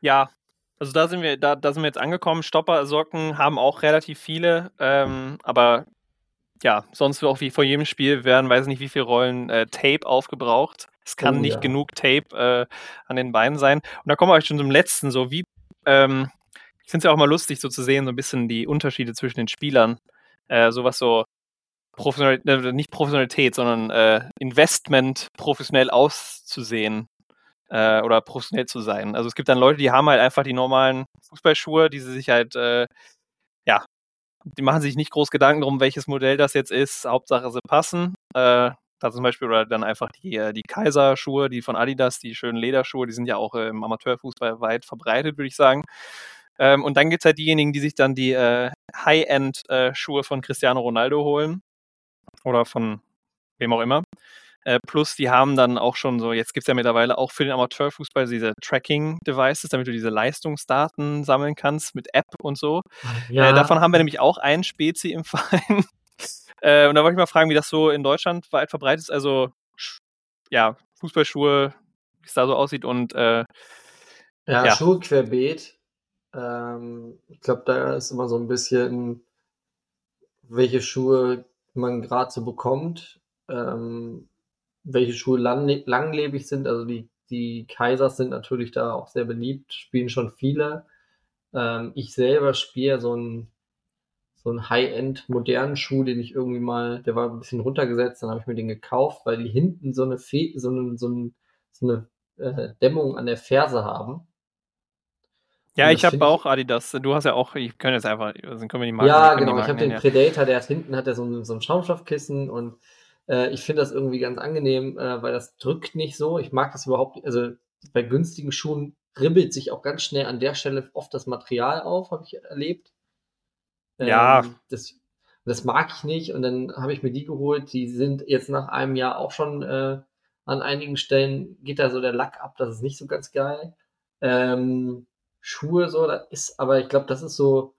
ja, also da sind wir, da, da sind wir jetzt angekommen. Stoppersocken haben auch relativ viele, ähm, aber ja, sonst auch wie vor jedem Spiel werden, weiß nicht wie viele Rollen äh, Tape aufgebraucht. Es kann oh, nicht ja. genug Tape äh, an den Beinen sein. Und da kommen wir euch schon zum letzten, so wie, ähm, ich finde es ja auch mal lustig, so zu sehen, so ein bisschen die Unterschiede zwischen den Spielern. Äh, sowas so Professionalität, äh, nicht Professionalität, sondern äh, Investment professionell auszusehen äh, oder professionell zu sein. Also es gibt dann Leute, die haben halt einfach die normalen Fußballschuhe, die sie sich halt ja die machen sich nicht groß Gedanken darum, welches Modell das jetzt ist. Hauptsache, sie passen. Äh, da zum Beispiel oder dann einfach die, äh, die Kaiser-Schuhe, die von Adidas, die schönen Lederschuhe, die sind ja auch im Amateurfußball weit verbreitet, würde ich sagen. Ähm, und dann gibt es halt diejenigen, die sich dann die äh, High-End-Schuhe äh, von Cristiano Ronaldo holen. Oder von wem auch immer. Äh, plus, die haben dann auch schon so, jetzt gibt es ja mittlerweile auch für den Amateurfußball diese Tracking-Devices, damit du diese Leistungsdaten sammeln kannst mit App und so. Äh, ja. Äh, davon haben wir nämlich auch einen Spezi im Verein. äh, und da wollte ich mal fragen, wie das so in Deutschland weit verbreitet ist. Also, ja, Fußballschuhe, wie es da so aussieht und. Äh, ja, ja, Schuhe querbeet. Ähm, ich glaube, da ist immer so ein bisschen, welche Schuhe man gerade so bekommt. Ähm, welche Schuhe lang, langlebig sind. Also die, die Kaisers sind natürlich da auch sehr beliebt, spielen schon viele. Ähm, ich selber spiele so einen, so einen High-End modernen Schuh, den ich irgendwie mal, der war ein bisschen runtergesetzt, dann habe ich mir den gekauft, weil die hinten so eine, Fe so eine, so eine, so eine äh, Dämmung an der Ferse haben. Ja, ich habe auch Adidas. Du hast ja auch, ich kann jetzt einfach, also können wir die mal. Ja, genau. Ich habe den Predator, der hat hinten hat er so ein, so ein Schaumstoffkissen und ich finde das irgendwie ganz angenehm, äh, weil das drückt nicht so. Ich mag das überhaupt nicht. Also bei günstigen Schuhen ribbelt sich auch ganz schnell an der Stelle oft das Material auf, habe ich erlebt. Ähm, ja. Das, das mag ich nicht und dann habe ich mir die geholt. Die sind jetzt nach einem Jahr auch schon äh, An einigen Stellen geht da so der Lack ab, das ist nicht so ganz geil. Ähm, Schuhe so, da ist aber ich glaube, das ist so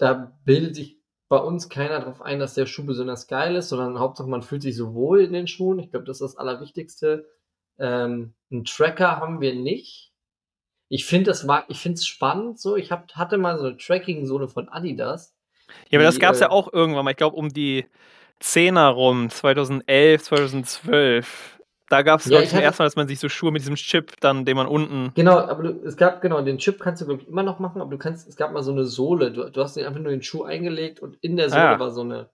da bildet sich bei uns keiner drauf ein, dass der Schuh besonders geil ist, sondern Hauptsache man fühlt sich so wohl in den Schuhen. Ich glaube, das ist das Allerwichtigste. Ähm, 'n Tracker haben wir nicht. Ich finde das war ich finde es spannend so. Ich habe hatte mal so 'ne Tracking-Sohle von Adidas, Ja, aber das die, gab's ja äh auch irgendwann mal. Ich glaube, um die 10er rum, 2011, 2012. Da Ja, glaube ich, ich zum ersten Mal, dass man sich so Schuhe mit diesem Chip dann, den man unten Genau, aber du es gab genau, den Chip kannst du, glaube ich, immer noch machen, aber du kannst es gab mal so 'ne Sohle. Du du hast einfach nur den Schuh eingelegt und in der Sohle Ah. war so 'ne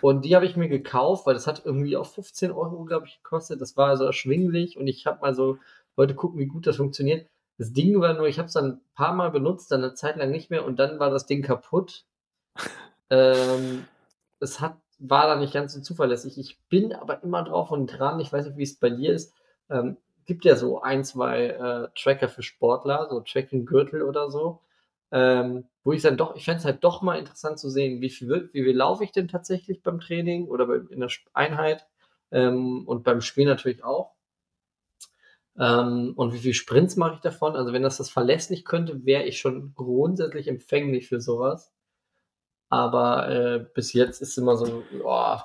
und die habe ich mir gekauft, weil das hat irgendwie auch 15 €, glaube ich, gekostet. Das war so erschwinglich und ich habe mal so wollte gucken, wie gut das funktioniert. Das Ding war nur, ich habe es dann 'n paarmal benutzt, dann 'ne Zeit lang nicht mehr und dann war das Ding kaputt. Ähm, es hat war dann nicht ganz so zuverlässig. Ich bin aber immer drauf und dran, ich weiß nicht, wie's bei dir ist. Ähm, gibt ja so 1, 2, äh, Tracker für Sportler, so Tracking-Gürtel oder so, ähm, wo ich dann doch ich fände es halt doch mal interessant zu sehen, wie viel wie viel laufe ich denn tatsächlich beim Training oder beim in der Einheit, ähm, und beim Spiel natürlich auch. Ähm, und wie viel Sprints mache ich davon? Also, wenn das das verlässlich könnte, wäre ich schon grundsätzlich empfänglich für so was. Aber, äh, bis jetzt ist immer so: „Oh,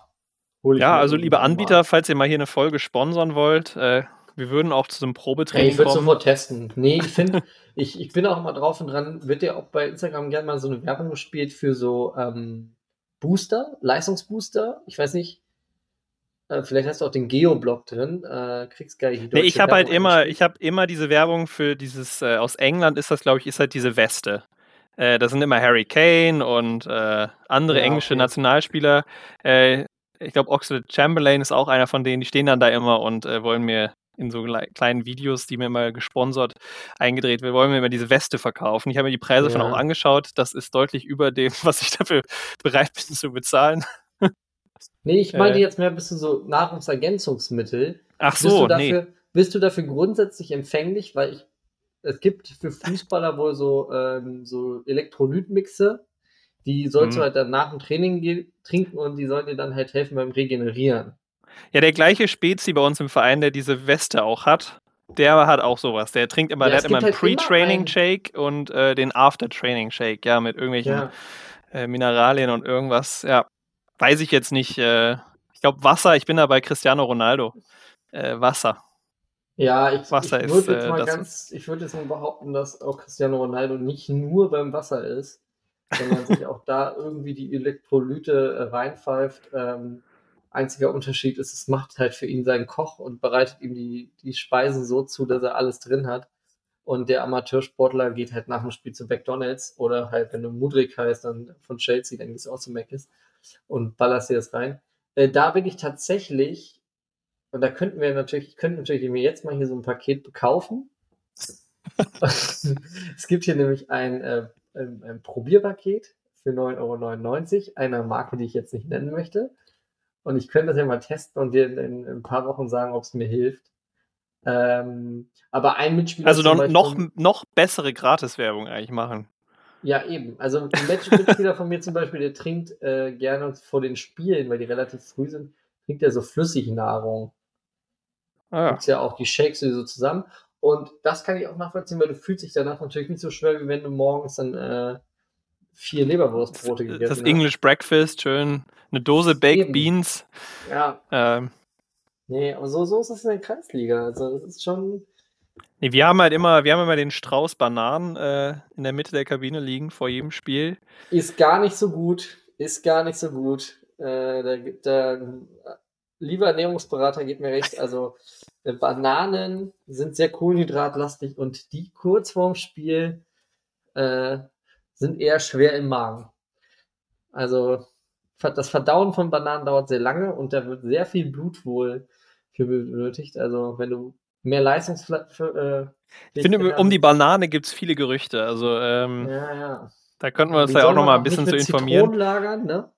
Ja, also, liebe mal.“ Anbieter, falls ihr mal hier 'ne Folge sponsern wollt, äh, wir würden auch zu so 'nem Ey, Probetraining ich würde sofort testen. Ne, ich finde ich ich bin auch immer drauf und dran wird ja auch bei Instagram gern mal so 'ne Werbung gespielt für so, ähm, Booster, Leistungsbooster. Ich weiß nicht äh, vielleicht hast du auch den Geoblock drin, äh, kriegst gleich die Ne, ich habe halt immer ich habe immer diese Werbung für dieses äh, aus England ist das, glaube ich ist halt diese Weste. Äh, da sind immer Harry Kane und, äh, andere Ja, englische okay. Nationalspieler. Äh, ich glaube, Oxlade-Chamberlain ist auch einer von denen, die stehen dann da immer und, äh, wollen mir in so kleinen Videos, die mir immer gesponsert eingedreht wir wollen mir immer diese Weste verkaufen. Ich habe mir die Preise davon auch Ja. angeschaut. Das ist deutlich über dem, was ich dafür bereit bin zu bezahlen. Ne, ich meinte Äh. jetzt mehr bist du so Nahrungsergänzungsmittel. Ach Bist du so, dafür bist du dafür grundsätzlich empfänglich? Weil ich es gibt für Fußballer wohl so, ähm, so Elektrolytmixe, die sollst du Mhm. halt dann nach dem Training trinken und die sollen dir dann halt helfen beim Regenerieren. Ja, der gleiche Spezi bei uns im Verein, der diese Weste auch hat, der hat auch so was. Der trinkt immer Ja, der hat immer gibt 'n halt immer Pre-Training einen Shake und, äh, den After-Training Shake, ja, mit irgendwelchen, Ja. äh, Mineralien und irgendwas, ja. Weiß ich jetzt nicht, äh ich glaube Wasser ich bin da bei Cristiano Ronaldo. Äh, Wasser. Ja, ich Wasser ich ist, würde jetzt äh, mal ganz ich würde jetzt mal behaupten, dass auch Cristiano Ronaldo nicht nur beim Wasser ist, sondern sich auch da irgendwie die Elektrolyte, äh, reinpfeift. Ähm, einziger Unterschied ist, es macht halt für ihn sein Koch und bereitet ihm die die Speisen so zu, dass er alles drin hat. Und der Amateursportler geht halt nach dem Spiel zu McDonald's oder halt, wenn du Mudryk heißt, dann von Chelsea, dann gehst du auch zu Mc's und ballerst dir das rein. Äh, da bin ich tatsächlich und da könnten wir natürlich ich könnte natürlich mir jetzt mal hier so 'n Paket b kaufen. Es gibt hier nämlich ein, äh, ein ein Probierpaket für 9,99 € einer Marke, die ich jetzt nicht nennen möchte. Und ich könnte das ja mal testen und dir in in 'n paar Wochen sagen, ob's mir hilft. Ähm, aber ein Mitspieler Also, noch Beispiel noch bessere Gratiswerbung eigentlich machen. Ja, eben. Also, 'n Match Mitspieler von mir zum Beispiel, der trinkt, äh, gerne vor den Spielen, weil die relativ früh sind, trinkt er so Flüssignahrung. Ah ja. Gibt's ja auch, die shakest du so zusammen. Und das kann ich auch nachvollziehen, weil du fühlst dich danach natürlich nicht so schwer, wie wenn du morgens dann, äh, 4 Das Leberwurstbrote das gegessen hast. English Breakfast, schön 'ne Dose Baked Eben. Beans. Ja. Ähm. Ne, aber so so ist es in der Kreisliga. Also, das ist schon Ne, wir haben halt immer wir haben immer den Strauß Bananen, äh, in der Mitte der Kabine liegen vor jedem Spiel. Ist gar nicht so gut, ist gar nicht so gut. Äh, da gibt da lieber Ernährungsberater, gebt mir recht. Also, äh, Bananen sind sehr kohlenhydratlastig und die kurz vorm Spiel, äh, sind eher schwer im Magen. Also, das Verdauen von Bananen dauert sehr lange und da wird sehr viel Blut wohl für benötigt. Also, wenn du mehr Leistungsfla für, äh, Ich finde, um die Banane gibt's viele Gerüchte. Also, ähm, Ja, ja. da könnten wir uns ja auch noch mal 'n auch nicht bisschen zu informieren. Lagern, ne?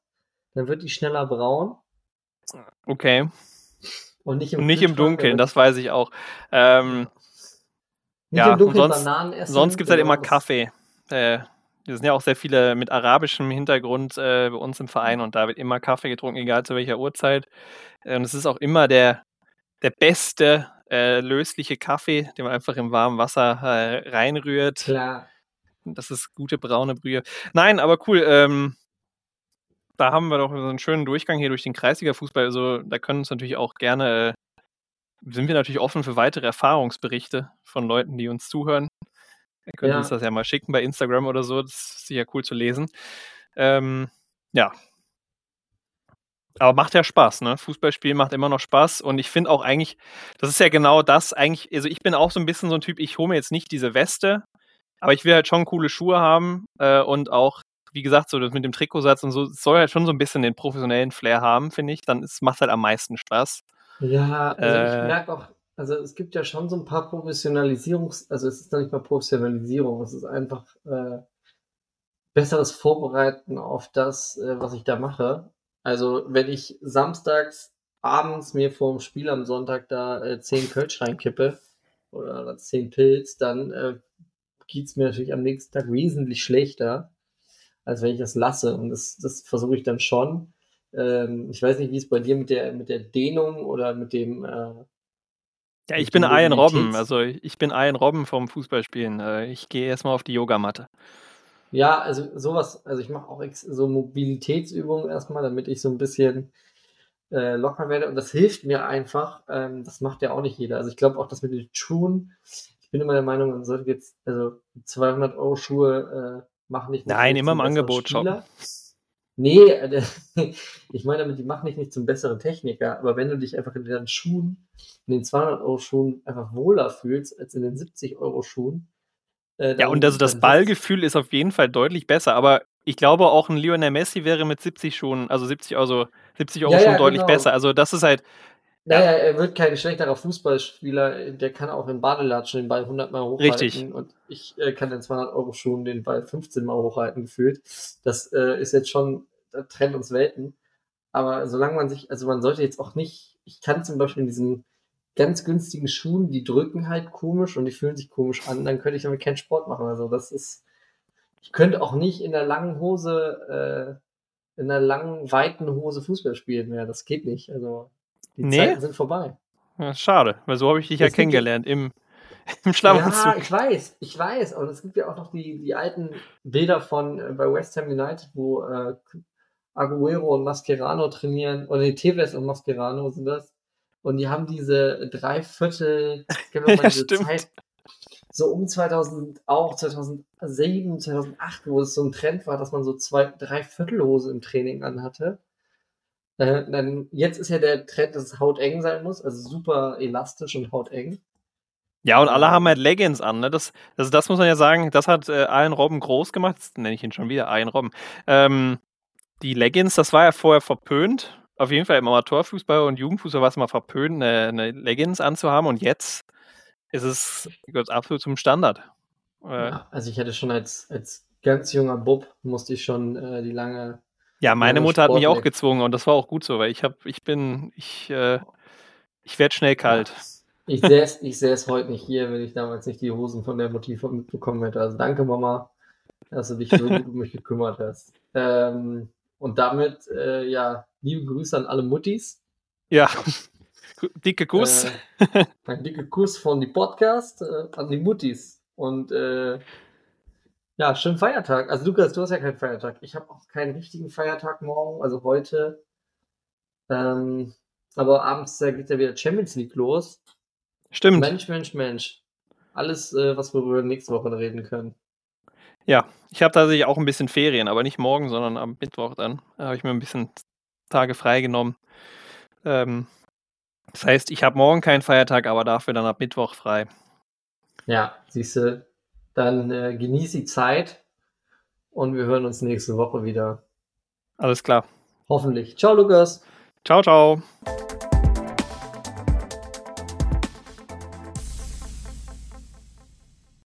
Dann wird die schneller braun. Okay. Und nicht Und im nicht im Dunkeln, das weiß ich auch. Ähm, ja, und sonst sonst gibt's halt genau, immer Kaffee. Äh, wir sind ja auch sehr viele mit arabischem Hintergrund, äh, bei uns im Verein und da wird immer Kaffee getrunken, egal zu welcher Uhrzeit. Äh, und es ist auch immer der der beste äh, lösliche Kaffee, den man einfach im warmen Wasser äh, reinrührt. Klar. Das ist gute braune Brühe. Nein, aber cool. Ähm, da haben wir doch so einen schönen Durchgang hier durch den Kreisliga-Fußball. Also da können uns natürlich auch gerne, äh, sind wir natürlich offen für weitere Erfahrungsberichte von Leuten, die uns zuhören. Ihr könnt Ja. uns das ja mal schicken bei Instagram oder so. Das ist sicher cool zu lesen. Ähm, ja. Aber macht ja Spaß, ne? Fußballspielen macht immer noch Spaß. Und ich finde auch eigentlich, das ist ja genau das eigentlich, also ich bin auch so ein bisschen so ein Typ, ich hole mir jetzt nicht diese Weste, aber ich will halt schon coole Schuhe haben äh, und auch, wie gesagt, so das mit dem Trikotsatz und so, es soll halt schon so ein bisschen den professionellen Flair haben, finde ich. Dann ist- macht halt am meisten Spaß. Ja, also Äh. ich merke auch, also es gibt ja schon so ein paar Professionalisierungs-, also es ist noch nicht mal Professionalisierung, es ist einfach äh, besseres Vorbereiten auf das, äh, was ich da mache. Also wenn ich samstags abends mir vor dem Spiel am Sonntag da äh, 10 Kölsch reinkippe oder 10 Pilz, dann äh, geht's mir natürlich am nächsten Tag wesentlich schlechter, als wenn ich das lasse. Und das, das versuche ich dann schon. Ähm, ich weiß nicht, wie es bei dir mit der, mit der Dehnung oder mit dem, äh, Ja, ich bin Ian Robben, also ich bin Ian Robben vom Fußballspielen. Äh, Ich gehe erstmal auf die Yogamatte. Ja, also sowas, also ich mache auch so Mobilitätsübungen erstmal, damit ich so ein bisschen äh, locker werde. Und das hilft mir einfach. Ähm, das macht ja auch nicht jeder. Also ich glaube auch, dass mit den Schuhen, ich bin immer der Meinung, man sollte jetzt, also 200 Euro Schuhe äh, machen nicht Nein, immer im Angebot shoppen. Nee, äh, ich meine damit, die machen dich nicht zum besseren Techniker, aber wenn du dich einfach in den Schuhen, in den 200 Euro Schuhen einfach wohler fühlst als in den 70 Euro Schuhen. Äh, Ja, und also das Ballgefühl ist auf jeden Fall deutlich besser, aber ich glaube auch ein Lionel Messi wäre mit 70 schon, also 70 Euro, 70 Euro Ja, schon ja, deutlich genau. besser. Also das ist halt, Naja, er wird kein schlechterer Fußballspieler, der kann auch in Badelatschen den Ball 100 Mal hochhalten. Richtig. Und ich äh, kann in 200 Euro Schuhen den Ball 15 Mal hochhalten gefühlt. Das äh, ist jetzt schon, da trennt uns Welten. Aber solange man sich, also man sollte jetzt auch nicht, ich kann zum Beispiel in diesen ganz günstigen Schuhen, die drücken halt komisch und die fühlen sich komisch an, dann könnte ich damit keinen Sport machen. Also das ist, ich könnte auch nicht in der langen Hose, äh, in der langen, weiten Hose Fußball spielen mehr. Das geht nicht. Also die Nee? Zeiten sind vorbei. ja, schade, weil so habe ich dich ja gibt ja- kennengelernt im, im Ja, Schlafanzug. ich weiß, ich weiß. Und es gibt ja auch noch die, die alten Bilder von äh, bei West Ham United, wo äh, Aguero und Mascherano trainieren, oder nee, Tevez und Mascherano sind das. Und die haben diese Dreiviertel, mal Ja, diese stimmt. Zeit, so um 2000, auch 2007, 2008, wo es so ein Trend war, dass man so zwei, Dreiviertelhose im Training anhatte. Äh, dann, jetzt ist ja der Trend, dass es hauteng sein muss, also super elastisch und hauteng. Ja, und alle Ähm. haben halt Leggings an. Ne? Das, also das muss man ja sagen, das hat äh, Ian Robben groß gemacht. Jetzt nenne ich ihn schon wieder Ian Robben. Ähm, die Leggings, das war ja vorher verpönt. Auf jeden Fall im Amateurfußball und Jugendfußball war es mal verpönt, eine, eine Leggings anzuhaben. Und jetzt ist es gehört absolut zum Standard. Äh, Ja, also ich hatte schon als, als ganz junger Bub, musste ich schon äh, die lange, Ja, meine Ja, Mutter hat mich auch gezwungen und das war auch gut so, weil ich habe, ich bin, ich, äh, ich werde schnell kalt. ich sähe es, ich heute nicht hier, wenn ich damals nicht die Hosen von der Mutti von- mitbekommen hätte. Also danke Mama, dass du dich so gut um mich gekümmert hast. Ähm, und damit, äh, ja, liebe Grüße an alle Muttis. Ja, dicke Kuss. Äh, ein dicker Kuss von die Podcast äh, an die Muttis. Und äh, ja, schönen Feiertag. Also Lukas, du hast ja keinen Feiertag. Ich habe auch keinen richtigen Feiertag morgen, also heute. Ähm, aber abends äh, geht ja wieder Champions League los. Stimmt. Mensch, Mensch, Mensch. Alles, äh, was wir über nächste Woche reden können. Ja, ich habe tatsächlich auch ein bisschen Ferien, aber nicht morgen, sondern am Mittwoch dann. Da habe ich mir ein bisschen Tage freigenommen. Ähm, das heißt, ich habe morgen keinen Feiertag, aber dafür dann ab Mittwoch frei. Ja, siehst du, dann äh, genieß die Zeit und wir hören uns nächste Woche wieder. Alles klar. Hoffentlich. Ciao, Lukas. Ciao, ciao.